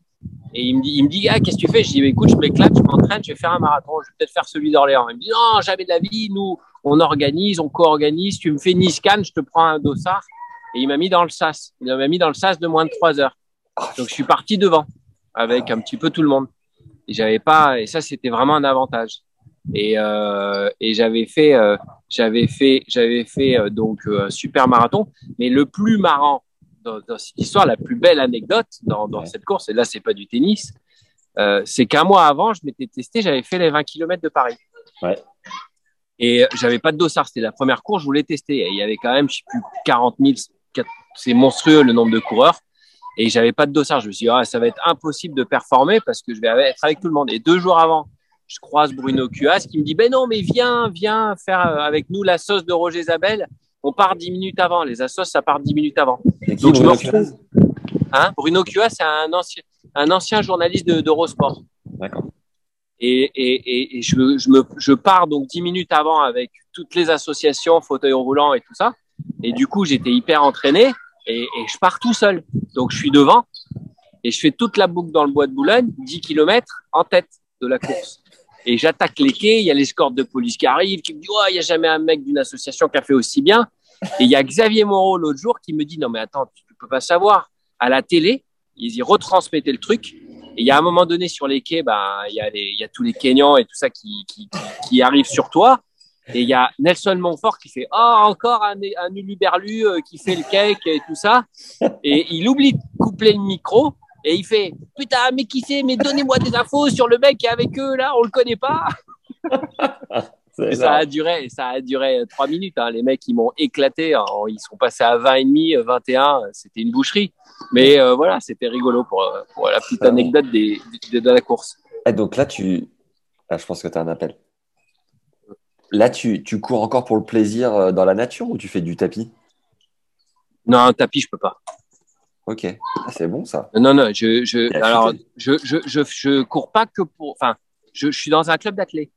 et il me dit il me dit ah qu'est-ce que tu fais? Je dis bah, écoute je m'éclate, je m'entraîne, je vais faire un marathon, je vais peut-être faire celui d'Orléans. Il me dit non jamais de la vie, nous on organise, on co-organise, tu me fais Nice Cannes, je te prends un dossard et il m'a mis dans le sas, il m'a mis dans le sas de moins de trois heures. Donc je suis parti devant avec un petit peu tout le monde. Et j'avais pas et ça c'était vraiment un avantage. Et, euh, et j'avais fait euh, j'avais fait j'avais fait euh, donc euh, un super marathon. Mais le plus marrant dans, dans cette histoire la plus belle anecdote dans, dans Ouais. cette course et là c'est pas du tennis euh, c'est qu'un mois avant je m'étais testé j'avais fait les 20 km de Paris. Ouais. et euh, j'avais pas de dossard c'était la première course je voulais tester. Et il y avait quand même je sais plus 40 000 quatre- c'est monstrueux le nombre de coureurs et j'avais pas de dossard. Je me suis dit ah, ça va être impossible de performer parce que je vais être avec tout le monde. Et deux jours avant je croise Bruno Cuas qui me dit ben non mais viens viens faire euh, avec nous la sauce de Roger Zabel. On part dix minutes avant. Les assos ça part dix minutes avant. Qui, donc je me Bruno retrouve. Hein? Bruno Cuas c'est un ancien un ancien journaliste de d'Eurosport. D'accord. et, et, et, et je, je, me, je pars donc dix minutes avant avec toutes les associations, fauteuil roulant et tout ça. Et du coup, j'étais hyper entraîné et, je pars tout seul. Donc, je suis devant et je fais toute la boucle dans le bois de Boulogne, 10 km en tête de la course. Et j'attaque les quais, il y a l'escorte de police qui arrive, qui me dit, oh, il n'y a jamais un mec d'une association qui a fait aussi bien. Et il y a Xavier Moreau l'autre jour qui me dit, non mais attends, tu peux pas savoir. À la télé, ils y retransmettaient le truc. Et il y a un moment donné sur les quais, ben, il y a tous les Kenyans et tout ça qui arrivent sur toi. Et il y a Nelson Montfort qui fait Oh, encore un, un uluberlu euh, qui fait le cake et tout ça. Et il oublie de coupler le micro. Et il fait Putain, mais qui c'est? Mais donnez-moi des infos sur le mec qui est avec eux là, on le connaît pas. Ça a duré, ça a duré trois minutes. hein. Les mecs, ils m'ont éclaté. hein. Ils sont passés à 20 et demi, 21. C'était une boucherie. Mais euh, voilà, c'était rigolo pour, euh, pour la petite anecdote des, de, de la course. Et donc là, tu. Ah, je pense que tu as un appel. Là, tu, tu cours encore pour le plaisir euh, dans la nature ou tu fais du tapis? Non, un tapis, je peux pas. Ok. Ah, c'est bon ça. Non, non, je, je, alors, je, je, je, je cours pas que pour. Enfin, je, suis dans un club d'athlètes.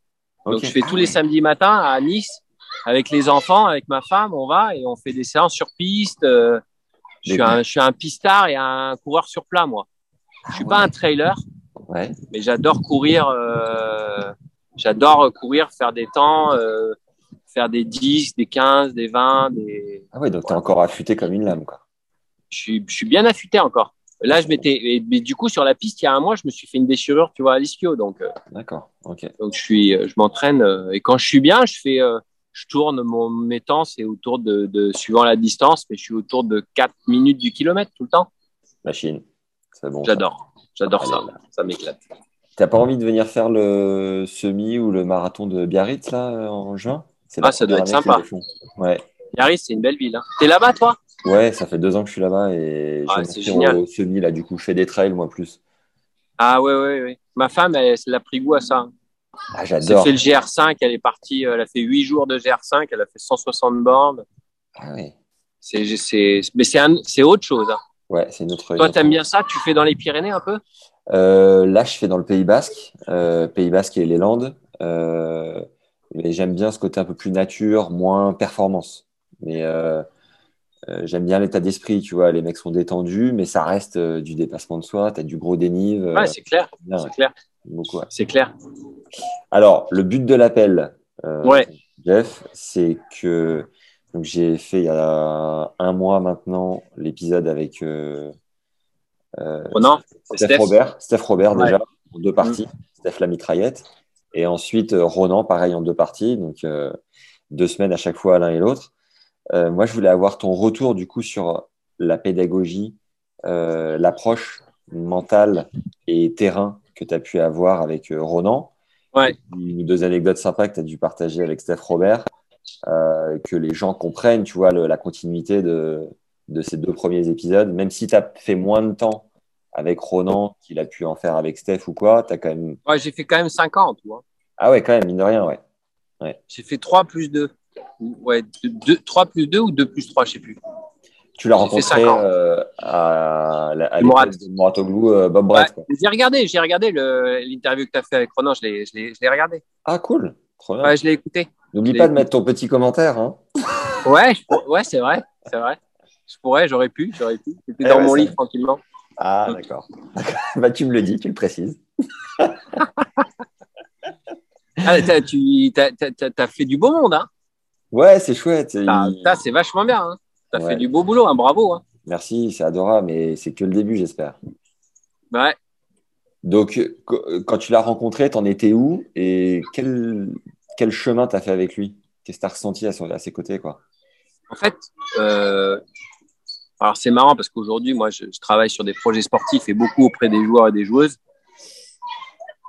Donc, je fais tous les samedis matins à Nice avec les enfants, avec ma femme. On va et on fait des séances sur piste. euh, je, suis un, je suis un pistard et un coureur sur plat, moi. Je suis pas un trailer. Ouais. mais j'adore courir. euh, j'adore courir, faire des temps, euh, faire des 10, des 15, des 20. Des... Ah ouais, donc t'es encore affûté comme une lame, quoi. Je, suis, je suis bien affûté encore. Là, je m'étais. Mais du coup, sur la piste, il y a un mois, je me suis fait une déchirure, tu vois, à l'ischio. Donc, euh, D'accord. Ok. donc je suis, euh, je m'entraîne. euh, et quand je suis bien, je fais. euh, je tourne mon mes temps, c'est autour de, de, suivant la distance, mais je suis autour de 4 minutes du kilomètre tout le temps. Machine. C'est bon. J'adore. J'adore ça. Ça m'éclate. T'as pas envie de venir faire le semi ou le marathon de Biarritz là en juin? Ah, ça doit être sympa. Ouais. Biarritz, c'est une belle ville. Hein. T'es là-bas, toi? Ouais, ça fait deux ans que je suis là-bas et Ah, je génial. au semi là. Du coup, je fais des trails moi plus. Ah ouais, ouais, ouais. Ma femme, elle, elle a pris goût à ça. Ah, Elle a j'adore. fait le GR5, elle est partie, euh, elle a fait 8 jours de GR5, elle a fait 160 bornes. Ah ouais. C'est, c'est, mais c'est, un- autre chose. hein. Ouais, c'est une autre. Toi, t'aimes bien ça? Tu fais dans les Pyrénées un peu? Là, je fais dans le Pays Basque, euh, Pays Basque et les Landes. Euh, mais j'aime bien ce côté un peu plus nature, moins performance. Mais euh, euh, j'aime bien l'état d'esprit, tu vois. Les mecs sont détendus, mais ça reste euh, du dépassement de soi. T'as du gros dénive. euh, Ouais, c'est clair. C'est clair. Beaucoup, ouais. C'est clair. Alors, le but de l'appel, euh, Ouais. Jeff, c'est que donc j'ai fait il y a un mois maintenant l'épisode avec euh, euh, Steph, Steph. Robert, Steph Robert Ouais. déjà en deux parties, Steph la mitraillette, et ensuite euh, Ronan pareil en deux parties, donc euh, deux semaines à chaque fois l'un et l'autre. Euh, moi, je voulais avoir ton retour du coup sur la pédagogie, euh, l'approche mentale et terrain que tu as pu avoir avec euh, Ronan. Ouais. Une ou deux anecdotes sympas que tu as dû partager avec Steph Robert, euh, que les gens comprennent, tu vois, le- la continuité de, de ces deux premiers épisodes. Même si tu as fait moins de temps avec Ronan qu'il a pu en faire avec Steph ou quoi, tu as quand même. Ouais, j'ai fait quand même 50, tu vois. Ah ouais, quand même, mine de rien, ouais. J'ai fait 3 plus 2. Ouais, 2, 3 plus 2 ou 2 plus 3, je sais plus. Tu l'as rencontré ans. euh, à, la- à de Mouratoglou, euh, Bob Brett. j'ai regardé, j'ai regardé l'interview que tu as fait avec Ronan, je l'ai, regardé. Ah, cool. Trop bien. Ouais, je l'ai écouté. N'oublie pas de mettre ton petit commentaire. Hein. Ouais, ouais, c'est vrai, c'est vrai. Je pourrais, j'aurais pu, j'aurais pu. C'était Eh dans ouais, mon ça- livre tranquillement. Ah, d'accord. bah, tu me le dis, tu le précises. Ah, t'as, tu t'as fait du beau monde, hein. Ouais, c'est chouette. Ça, c'est vachement bien. Hein. T'as Ouais. fait du beau boulot, hein. bravo. Hein. Merci, c'est adorable, mais c'est que le début, j'espère. Ouais. Donc, qu- quand tu l'as rencontré, t'en étais où et quel, quel chemin t'as fait avec lui? Qu'est-ce que t'as ressenti à, son- à ses côtés, quoi? En fait, euh, alors c'est marrant parce qu'aujourd'hui, moi, je, travaille sur des projets sportifs et beaucoup auprès des joueurs et des joueuses.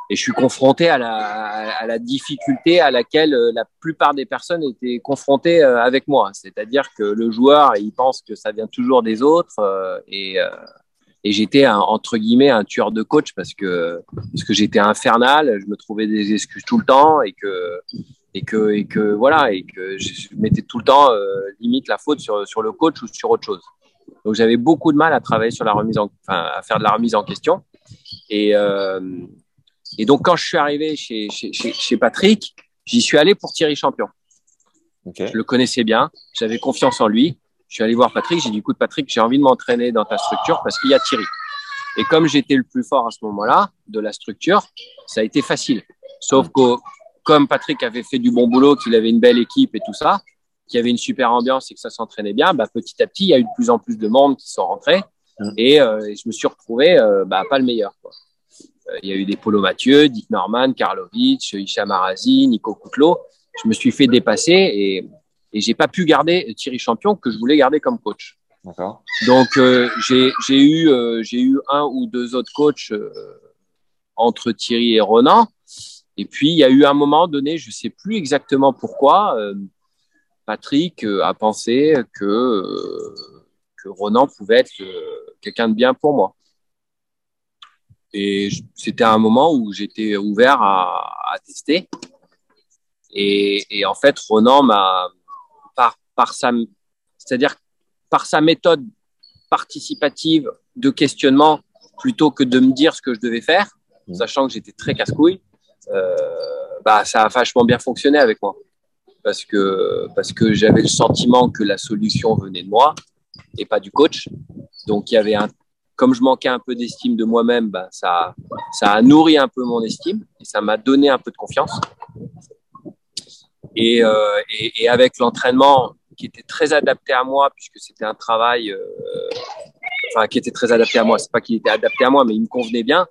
Et je suis confronté à la, difficulté à laquelle euh, la plupart des personnes étaient confrontées euh, avec moi. C'est-à-dire que le joueur, il pense que ça vient toujours des autres. euh, et et j'étais, entre guillemets, un tueur de coach parce que, parce que j'étais infernal. Je me trouvais des excuses tout le temps et que, et que, et que voilà, et que je mettais tout le temps limite la faute sur, sur le coach ou sur autre chose. Donc j'avais beaucoup de mal à travailler sur la remise en, enfin, à faire de la remise en question. Et, euh, et donc quand je suis arrivé chez, chez, chez, chez Patrick, j'y suis allé pour Thierry Champion. Ok. Je le connaissais bien, j'avais confiance en lui. Je suis allé voir Patrick, j'ai dit écoute Patrick, j'ai envie de m'entraîner dans ta structure parce qu'il y a Thierry. Et comme j'étais le plus fort à ce moment-là de la structure, ça a été facile. Sauf que comme Patrick avait fait du bon boulot, qu'il avait une belle équipe et tout ça, qu'il y avait une super ambiance et que ça s'entraînait bien, bah, petit à petit, il y a eu de plus en plus de monde qui sont rentrés. Mm. Et, euh, et je me suis retrouvé euh, bah, pas le meilleur. quoi. Euh, Il y a eu des Polo Mathieu, Dick Norman, Karlovic, Hicham Arazi, Nico Coutelot. je me suis fait dépasser et, et j'ai pas pu garder Thierry Champion que je voulais garder comme coach. Donc euh, j'ai eu euh, j'ai eu un ou deux autres coachs euh, entre Thierry et Ronan. Et puis il y a eu un moment donné, je sais plus exactement pourquoi, Patrick euh, a pensé que euh, que Ronan pouvait être euh, quelqu'un de bien pour moi. Et c'était un moment où j'étais ouvert à, à tester. Et, et en fait, Ronan m'a par par sa c'est-à-dire par sa méthode participative de questionnement plutôt que de me dire ce que je devais faire, Mhm. sachant que j'étais très casse-couille, euh, bah, ça a vachement bien fonctionné avec moi. Parce que, parce que j'avais le sentiment que la solution venait de moi et pas du coach. Donc, il y avait un, comme je manquais un peu d'estime de moi-même, bah, ça, ça a nourri un peu mon estime et ça m'a donné un peu de confiance. Et, euh, et, avec l'entraînement qui était très adapté à moi, puisque c'était un travail, euh, enfin, qui était très adapté à moi. C'est pas qu'il était adapté à moi, mais il me convenait bien.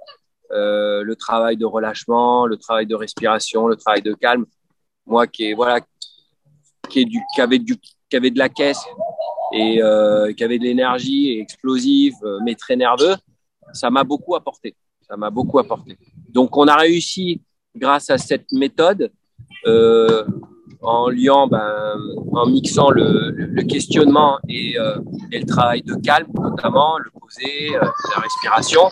Euh, le travail de relâchement, le travail de respiration, le travail de calme. Moi, qui est voilà, qui est du, qui avait du, qui avait de la caisse et euh, qui avait de l'énergie explosive, euh, mais très nerveux, ça m'a beaucoup apporté. Ça m'a beaucoup apporté. Donc, on a réussi grâce à cette méthode. Euh, en liant, ben, en mixant le- le questionnement et, euh, et le travail de calme, notamment le poser, euh, la respiration,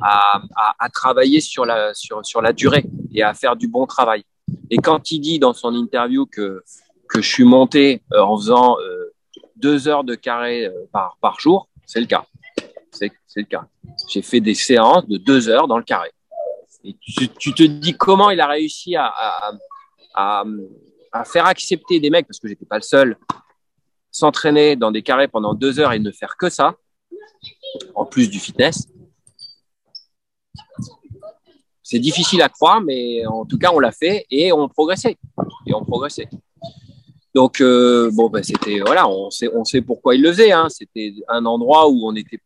à, à, à travailler sur la, sur, sur la durée et à faire du bon travail. Et quand il dit dans son interview que, que je suis monté euh, en faisant euh, deux heures de carré euh, par, par jour, c'est le cas. C'est le cas. J'ai fait des séances de deux heures dans le carré. Et tu, tu te dis comment il a réussi à, à, à, à faire accepter des mecs, parce que j'étais pas le seul, s'entraîner dans des carrés pendant deux heures et ne faire que ça, en plus du fitness. C'est difficile à croire, mais en tout cas, on l'a fait et on progressait. Et on progressait. Donc, euh, bon, ben, c'était, voilà, on sait, pourquoi il le faisait. Hein. C'était un endroit où on était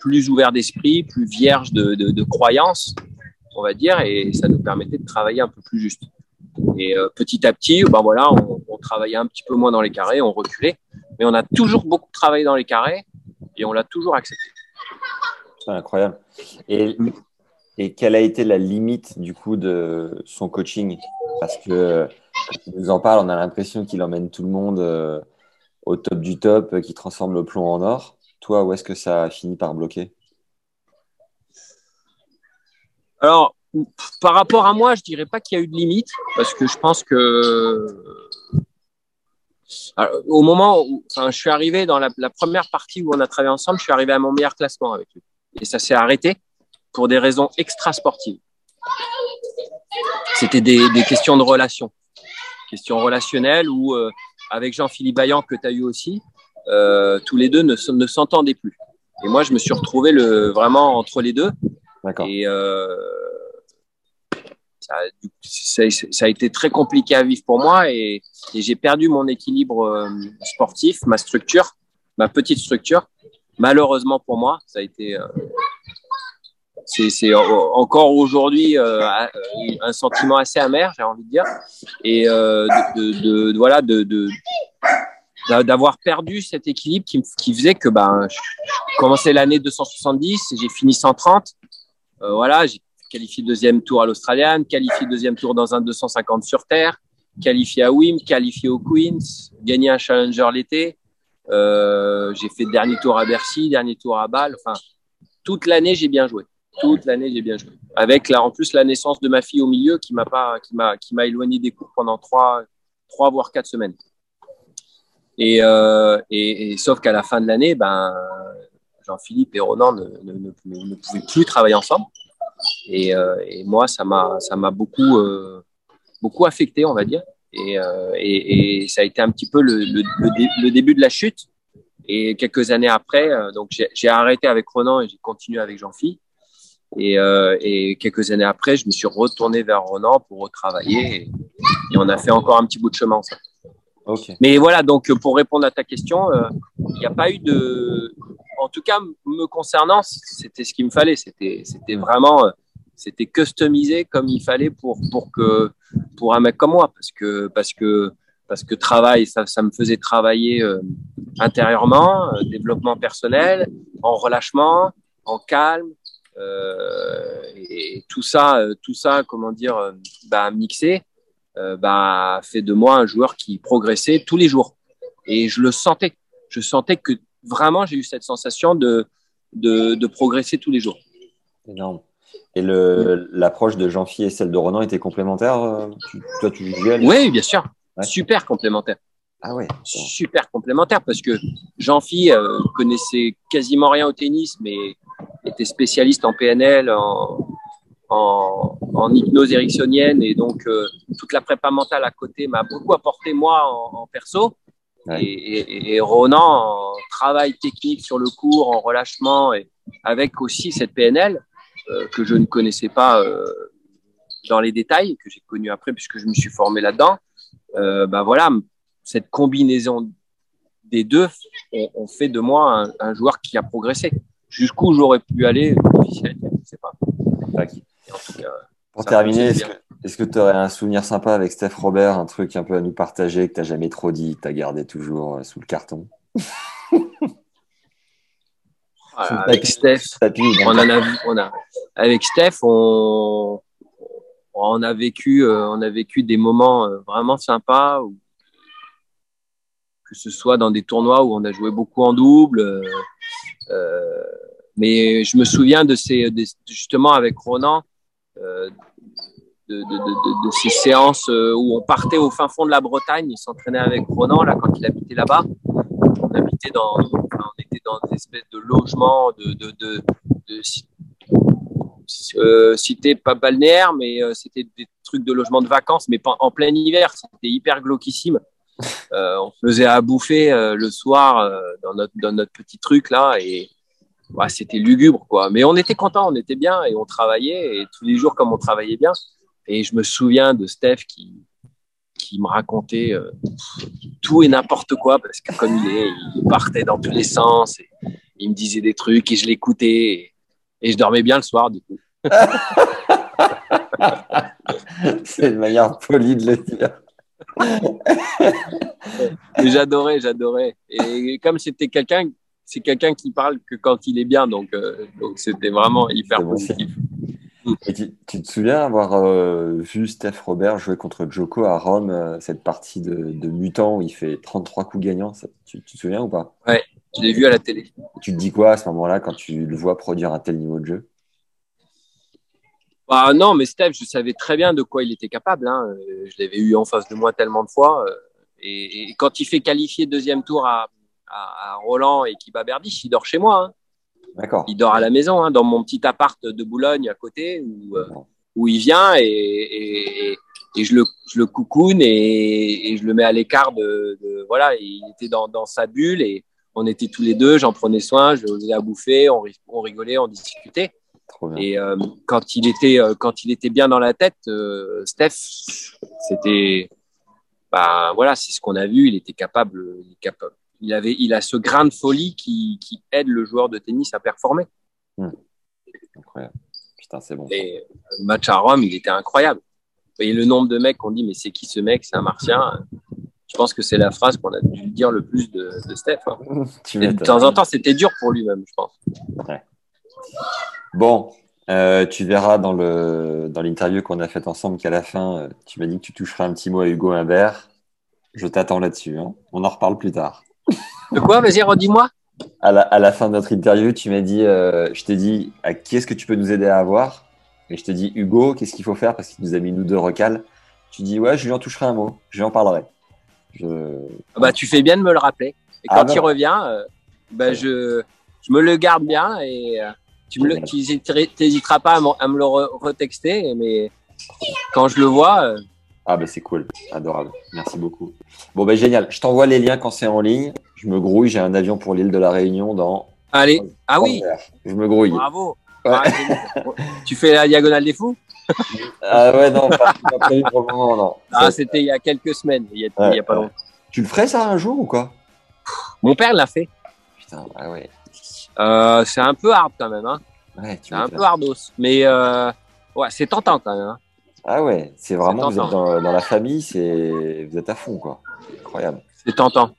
plus ouvert d'esprit, plus vierge de, de, de croyances, on va dire, et ça nous permettait de travailler un peu plus juste. Et euh, petit à petit, ben voilà, on, on, travaillait un petit peu moins dans les carrés, on reculait, mais on a toujours beaucoup travaillé dans les carrés et on l'a toujours accepté. C'est incroyable. Et, et quelle a été la limite du coup de son coaching? Parce que quand il nous en parle, on a l'impression qu'il emmène tout le monde euh, au top du top, euh, qui transforme le plomb en or. Toi, où est-ce que ça a fini par bloquer? Alors, par rapport à moi, je dirais pas qu'il y a eu de limite, parce que je pense que Alors, au moment où je suis arrivé dans la, première partie où on a travaillé ensemble, je suis arrivé à mon meilleur classement avec lui. Et ça s'est arrêté pour des raisons extra-sportives. C'était des, des, questions de relations, questions relationnelles où, euh, avec Jean-Philippe Bayan, que tu as eu aussi, euh, tous les deux ne, ne s'entendaient plus. Et moi, je me suis retrouvé le, vraiment entre les deux. Et euh, ça, ça, ça, a été très compliqué à vivre pour moi et, et j'ai perdu mon équilibre sportif, ma structure, ma petite structure. Malheureusement pour moi, ça a été. Euh, c'est encore aujourd'hui euh, un sentiment assez amer, j'ai envie de dire, et euh, de, voilà, d'avoir perdu cet équilibre qui, faisait que ben, je commençais l'année 270 et j'ai fini 130. Euh, voilà, j'ai qualifié deuxième tour à l'Australienne, qualifié deuxième tour dans un 250 sur Terre, qualifié à Wim, qualifié au Queens, gagné un Challenger l'été. Euh, j'ai fait dernier tour à Bercy, dernier tour à Bâle. Enfin, toute l'année, j'ai bien joué. Toute l'année, j'ai bien joué. Avec là, en plus la naissance de ma fille au milieu qui m'a pas, qui m'a, qui m'a éloigné des cours pendant trois, trois voire quatre semaines. Et, euh, et, sauf qu'à la fin de l'année, ben, Jean-Philippe et Ronan ne, ne, pouvaient plus travailler ensemble. Et, euh, et moi, ça m'a, ça m'a beaucoup, euh, beaucoup affecté, on va dire. Et, et, ça a été un petit peu le, le, le, dé, le début de la chute. Et quelques années après, donc j'ai arrêté avec Ronan et j'ai continué avec Jean-Philippe. Et, euh, et, quelques années après, je me suis retourné vers Ronan pour retravailler. Et, et on a fait encore un petit bout de chemin. Okay. Mais voilà, donc pour répondre à ta question, il euh, n'y a pas eu de. En tout cas, me concernant, c'était ce qu'il me fallait. C'était, c'était vraiment. c'était customisé comme il fallait pour pour que pour un mec comme moi parce que parce que parce que travail ça, ça me faisait travailler euh, intérieurement euh, développement personnel en relâchement en calme euh, et tout ça euh, tout ça comment dire euh, bah mixé bah fait de moi un joueur qui progressait tous les jours. Et je le sentais. Je sentais que vraiment j'ai eu cette sensation de de, de progresser tous les jours. Énorme. Et l'approche de Jean-Phi et celle de Ronan étaient complémentaires euh, tu- Toi, tu oui bien sûr. Ouais. super complémentaire Ah ouais. super complémentaire parce que Jean-Phi euh, connaissait quasiment rien au tennis, mais était spécialiste en PNL, en, en, en hypnose ericksonienne et donc euh, toute la prépa mentale à côté m'a beaucoup apporté moi en, en perso. Ouais. Et, et, et Ronan en travail technique sur le cours, en relâchement et avec aussi cette PNL euh, que je ne connaissais pas euh, dans les détails, que j'ai connu après puisque je me suis formé là-dedans. Bah voilà, cette combinaison des deux ont, ont fait de moi un, un joueur qui a progressé. Jusqu'où j'aurais pu aller, dire, je sais pas. Tac. Et en tout cas, Pour terminer, est-ce que tu aurais un souvenir sympa avec Steph Robert, un truc un peu à nous partager que tu n'as jamais trop dit, que tu as gardé toujours euh, sous le carton? Voilà, avec tapis- Steph, sous le tapis ou dans on le en a vu, on a, avec Steph, on, on a vécu, euh, on a vécu des moments euh, vraiment sympas, où- ce soit dans des tournois où on a joué beaucoup en double. euh, euh, mais je me souviens de ces, justement avec Ronan, euh, de, ces séances où on partait au fin fond de la Bretagne et s'entraînait avec Ronan là quand il habitait là-bas. On habitait dans, on était dans des espèces de logements de, de, pas balnéaire, mais c'était des trucs de logement de vacances, mais en plein hiver. C'était hyper glauquissime. Euh, on faisait à bouffer euh, le soir euh, dans notre dans notre petit truc là et c'était lugubre quoi. Mais on était content, on était bien et on travaillait et tous les jours comme on travaillait bien. Et je me souviens de Steph qui qui me racontait tout et n'importe quoi parce que comme il est, il partait dans tous les sens et il me disait des trucs et je l'écoutais et, et je dormais bien le soir du coup. C'est une manière polie de le dire. J'adorais, j'adorais. Et comme c'était quelqu'un, c'est quelqu'un qui parle que quand il est bien, donc euh, donc c'était vraiment hyper positif. Et tu, tu te souviens avoir euh, vu Steph Robert jouer contre Joko à Rome, euh, cette partie de, de mutant où il fait 33 coups gagnants ça- tu, tu te souviens ou pas? Je l'ai vu à la télé. Tu te dis quoi à ce moment-là quand tu le vois produire un tel niveau de jeu? Ah non, mais Steph, je savais très bien de quoi il était capable. Hein. Euh, Je l'avais eu en face de moi tellement de fois. euh, Et, et quand il fait qualifier deuxième tour à, à, à Roland et qu'il bat Berdych, il dort chez moi. Hein. D'accord. Il dort à la maison, hein, dans mon petit appart de Boulogne à côté, où, euh, où il vient et, et, et- je, le, je le coucoune et, et je le mets à l'écart de, de- Voilà, il était dans, dans sa bulle et on était tous les deux, j'en prenais soin, je le faisais à bouffer, on, on rigolait, on discutait. Et euh, quand il était euh, quand il était bien dans la tête, euh, Steph, c'était bah voilà, c'est ce qu'on a vu. Il était capable, il, est capable. il avait, il a ce grain de folie qui, qui aide le joueur de tennis à performer. Incroyable. Putain, c'est bon. Et le match à Rome, il était incroyable. Et le nombre de mecs qu'on dit mais c'est qui ce mec? C'est un martien. Je pense que c'est la phrase qu'on a dû dire le plus de, de Steph. hein. De temps en temps, c'était dur pour lui-même, je pense. Bon, euh, tu verras dans le dans l'interview qu'on a faite ensemble qu'à la fin, euh, tu m'as dit que tu toucheras un petit mot à Hugo Humbert. Je t'attends là-dessus. hein. On en reparle plus tard. De quoi? Vas-y, redis-moi. À la, à la fin de notre interview, tu m'as dit, euh, je t'ai dit, à qui est-ce que tu peux nous aider à avoir? Et je t'ai dit, Hugo, qu'est-ce qu'il faut faire? Parce qu'il nous a mis nous deux recales. Tu dis, ouais, je lui en toucherai un mot, je lui en parlerai. Je... Ah Bah, tu fais bien de me le rappeler. Et Ah quand bah. il revient, euh, bah, je, je me le garde bien et tu t'hésiteras pas à, me le re- retexter. Mais quand je le vois, euh, Ah, bah c'est cool, adorable. Merci beaucoup. Bon, bah génial. Je t'envoie les liens quand c'est en ligne. Je me grouille, j'ai un avion pour l'île de la Réunion dans. allez. Ah oui. Je me grouille. bravo. Ouais. Ah, tu fais la diagonale des fous? Ah ouais, non, pas, pas prévu pour le moment, non. Ah, c'était il y a quelques semaines, il y a, Ouais, pas ouais. longtemps. Tu le ferais ça un jour ou quoi? Mon père l'a fait. Putain, ah ouais. Euh, c'est un peu hard quand même. Hein. Ouais, C'est un peu hardos. Mais, euh, Ouais, c'est tentant quand même. hein. Ah ouais, c'est vraiment, vous êtes dans, dans la famille, c'est vous êtes à fond, quoi. Incroyable. C'est tentant.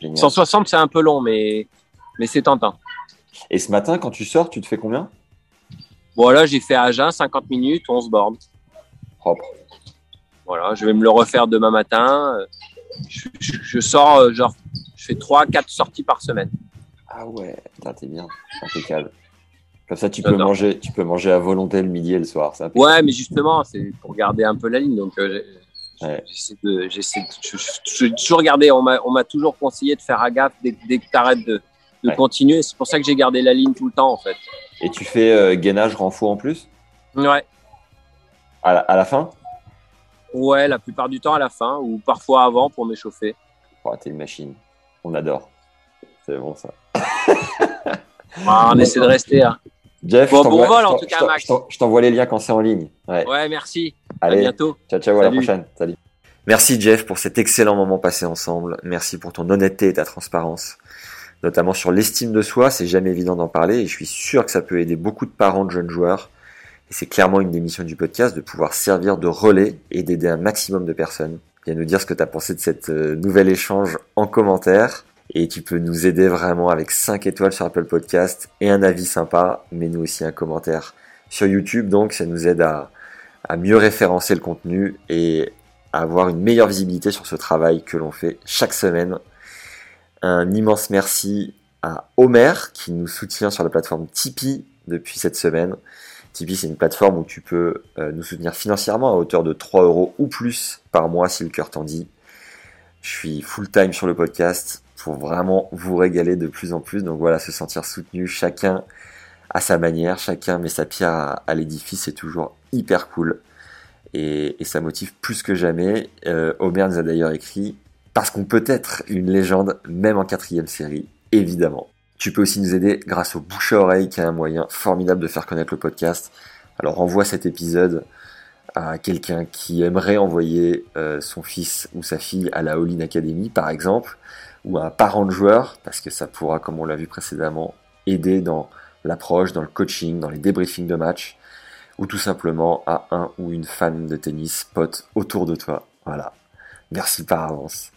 Génial. 160, c'est un peu long, mais, mais c'est tentant. Et ce matin, quand tu sors, tu te fais combien? Bon, là, j'ai fait Agen, 50 minutes, 11 bornes. Propre. Voilà, je vais me le refaire demain matin. Euh, Je, je- je sors, genre, je fais 3-4 sorties par semaine. Ah ouais, t'es bien. Impeccable. Comme ça, tu peux, manger, tu peux manger à volonté le midi et le soir. impeccable. Ouais, mais justement, c'est pour garder un peu la ligne. Donc, euh, Ouais. j'essaie de, j'essaie toujours gardé. On m'a, on m'a toujours conseillé de faire à gaffe dès, dès que tu arrêtes de, de Ouais. continuer. C'est pour ça que j'ai gardé la ligne tout le temps, en fait. Et tu fais euh, gainage renfort en plus? Ouais. à la, à la fin? Ouais, la plupart du temps à la fin ou parfois avant pour m'échauffer. oh, T'es une machine. On adore. C'est bon ça. Ah, on essaie de rester. hein. Jeff, Bon, je t'envoie- bon vol, en tout cas, je Max. t'envoie les liens quand c'est en ligne. Ouais. Ouais, merci. À bientôt. ciao, ciao, à la prochaine. Salut. Merci Jeff pour cet excellent moment passé ensemble. Merci pour ton honnêteté et ta transparence. Notamment sur l'estime de soi, c'est jamais évident d'en parler et je suis sûr que ça peut aider beaucoup de parents de jeunes joueurs. Et c'est clairement une des missions du podcast de pouvoir servir de relais et d'aider un maximum de personnes. Viens nous dire ce que tu as pensé de cette euh, nouvel échange en commentaire. Et tu peux nous aider vraiment avec 5 étoiles sur Apple Podcast et un avis sympa. Mets-nous aussi un commentaire sur YouTube. Donc ça nous aide à, à mieux référencer le contenu et à avoir une meilleure visibilité sur ce travail que l'on fait chaque semaine. Un immense merci à Homer qui nous soutient sur la plateforme Tipeee depuis cette semaine. Tipeee, c'est une plateforme où tu peux euh, nous soutenir financièrement à hauteur de 3 euros ou plus par mois si le cœur t'en dit. Je suis full time sur le podcast pour vraiment vous régaler de plus en plus. Donc voilà, se sentir soutenu chacun à sa manière, chacun met sa pierre à, l'édifice, c'est toujours hyper cool. Et, ça motive plus que jamais. Euh, nous a d'ailleurs écrit parce qu'on peut être une légende, même en quatrième série, évidemment. Tu peux aussi nous aider grâce au bouche à oreille, qui est un moyen formidable de faire connaître le podcast. Alors envoie cet épisode à quelqu'un qui aimerait envoyer euh, son fils ou sa fille à la All-in Academy, par exemple, ou à un parent de joueur, parce que ça pourra, comme on l'a vu précédemment, aider dans l'approche, dans le coaching, dans les débriefings de match, ou tout simplement à un ou une fan de tennis pote autour de toi. Voilà. Merci par avance.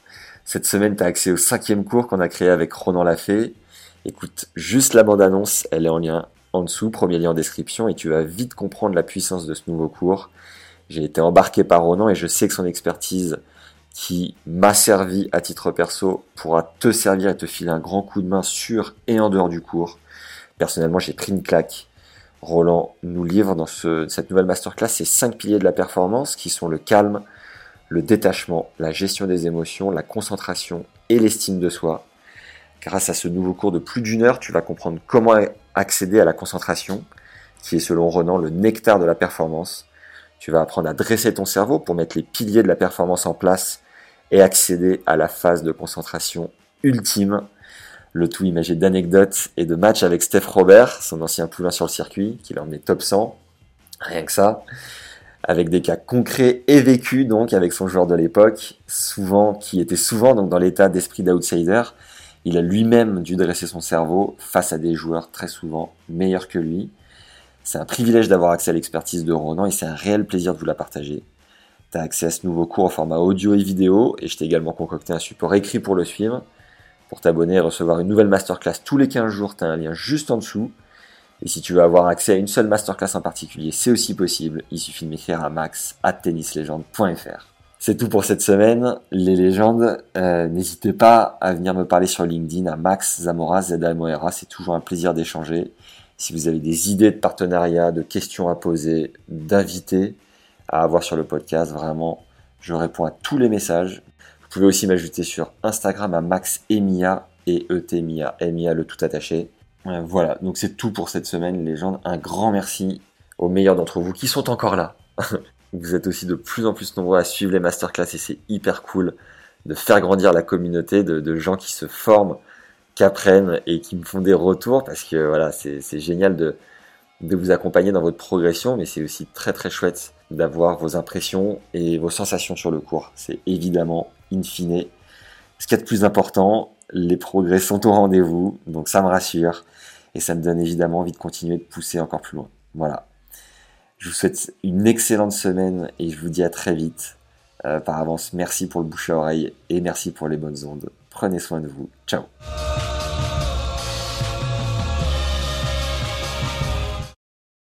Cette semaine, tu as accès au cinquième cours qu'on a créé avec Ronan Lafay. Écoute juste la bande-annonce, elle est en lien en dessous, premier lien en description, et tu vas vite comprendre la puissance de ce nouveau cours. J'ai été embarqué par Ronan et je sais que son expertise qui m'a servi à titre perso pourra te servir et te filer un grand coup de main sur et en dehors du cours. Personnellement, j'ai pris une claque. Roland nous livre dans ce- cette nouvelle masterclass ces cinq piliers de la performance qui sont le calme, le détachement, la gestion des émotions, la concentration et l'estime de soi. Grâce à ce nouveau cours de plus d'une heure, tu vas comprendre comment accéder à la concentration, qui est selon Ronan le nectar de la performance. Tu vas apprendre à dresser ton cerveau pour mettre les piliers de la performance en place et accéder à la phase de concentration ultime. Le tout imagé d'anecdotes et de matchs avec Steph Robert, son ancien poulain sur le circuit, qui l'a emmené top 100. Rien que ça. Avec des cas concrets et vécus, donc, avec son joueur de l'époque, souvent, qui était souvent, dans l'état d'esprit d'outsider. Il a lui-même dû dresser son cerveau face à des joueurs très souvent meilleurs que lui. C'est un privilège d'avoir accès à l'expertise de Ronan et c'est un réel plaisir de vous la partager. Tu as accès à ce nouveau cours en format audio et vidéo et je t'ai également concocté un support écrit pour le suivre. Pour t'abonner et recevoir une nouvelle masterclass tous les 15 jours, tu as un lien juste en dessous. Et si tu veux avoir accès à une seule masterclass en particulier, c'est aussi possible. Il suffit de m'écrire à max at tennislegende.fr. C'est tout pour cette semaine. Les légendes, euh, n'hésitez pas à venir me parler sur LinkedIn à Max Zamora. C'est toujours un plaisir d'échanger. Si vous avez des idées de partenariat, de questions à poser, d'invités à avoir sur le podcast, vraiment, je réponds à tous les messages. Vous pouvez aussi m'ajouter sur Instagram à Max Emia et Etemia, Emia le tout attaché. Euh, Voilà, donc c'est tout pour cette semaine, les légendes. Un grand merci aux meilleurs d'entre vous qui sont encore là. Vous êtes aussi de plus en plus nombreux à suivre les masterclass et c'est hyper cool de faire grandir la communauté de gens qui se forment, qui apprennent et qui me font des retours parce que voilà, c'est c'est génial de, de vous accompagner dans votre progression, mais c'est aussi très très chouette d'avoir vos impressions et vos sensations sur le cours. C'est évidemment, in fine, ce qu'il y a de plus important, les progrès sont au rendez-vous, donc ça me rassure et ça me donne évidemment envie de continuer de pousser encore plus loin. Voilà. Je vous souhaite une excellente semaine et je vous dis à très vite. Euh, par avance, merci pour le bouche à oreille et merci pour les bonnes ondes. Prenez soin de vous. Ciao.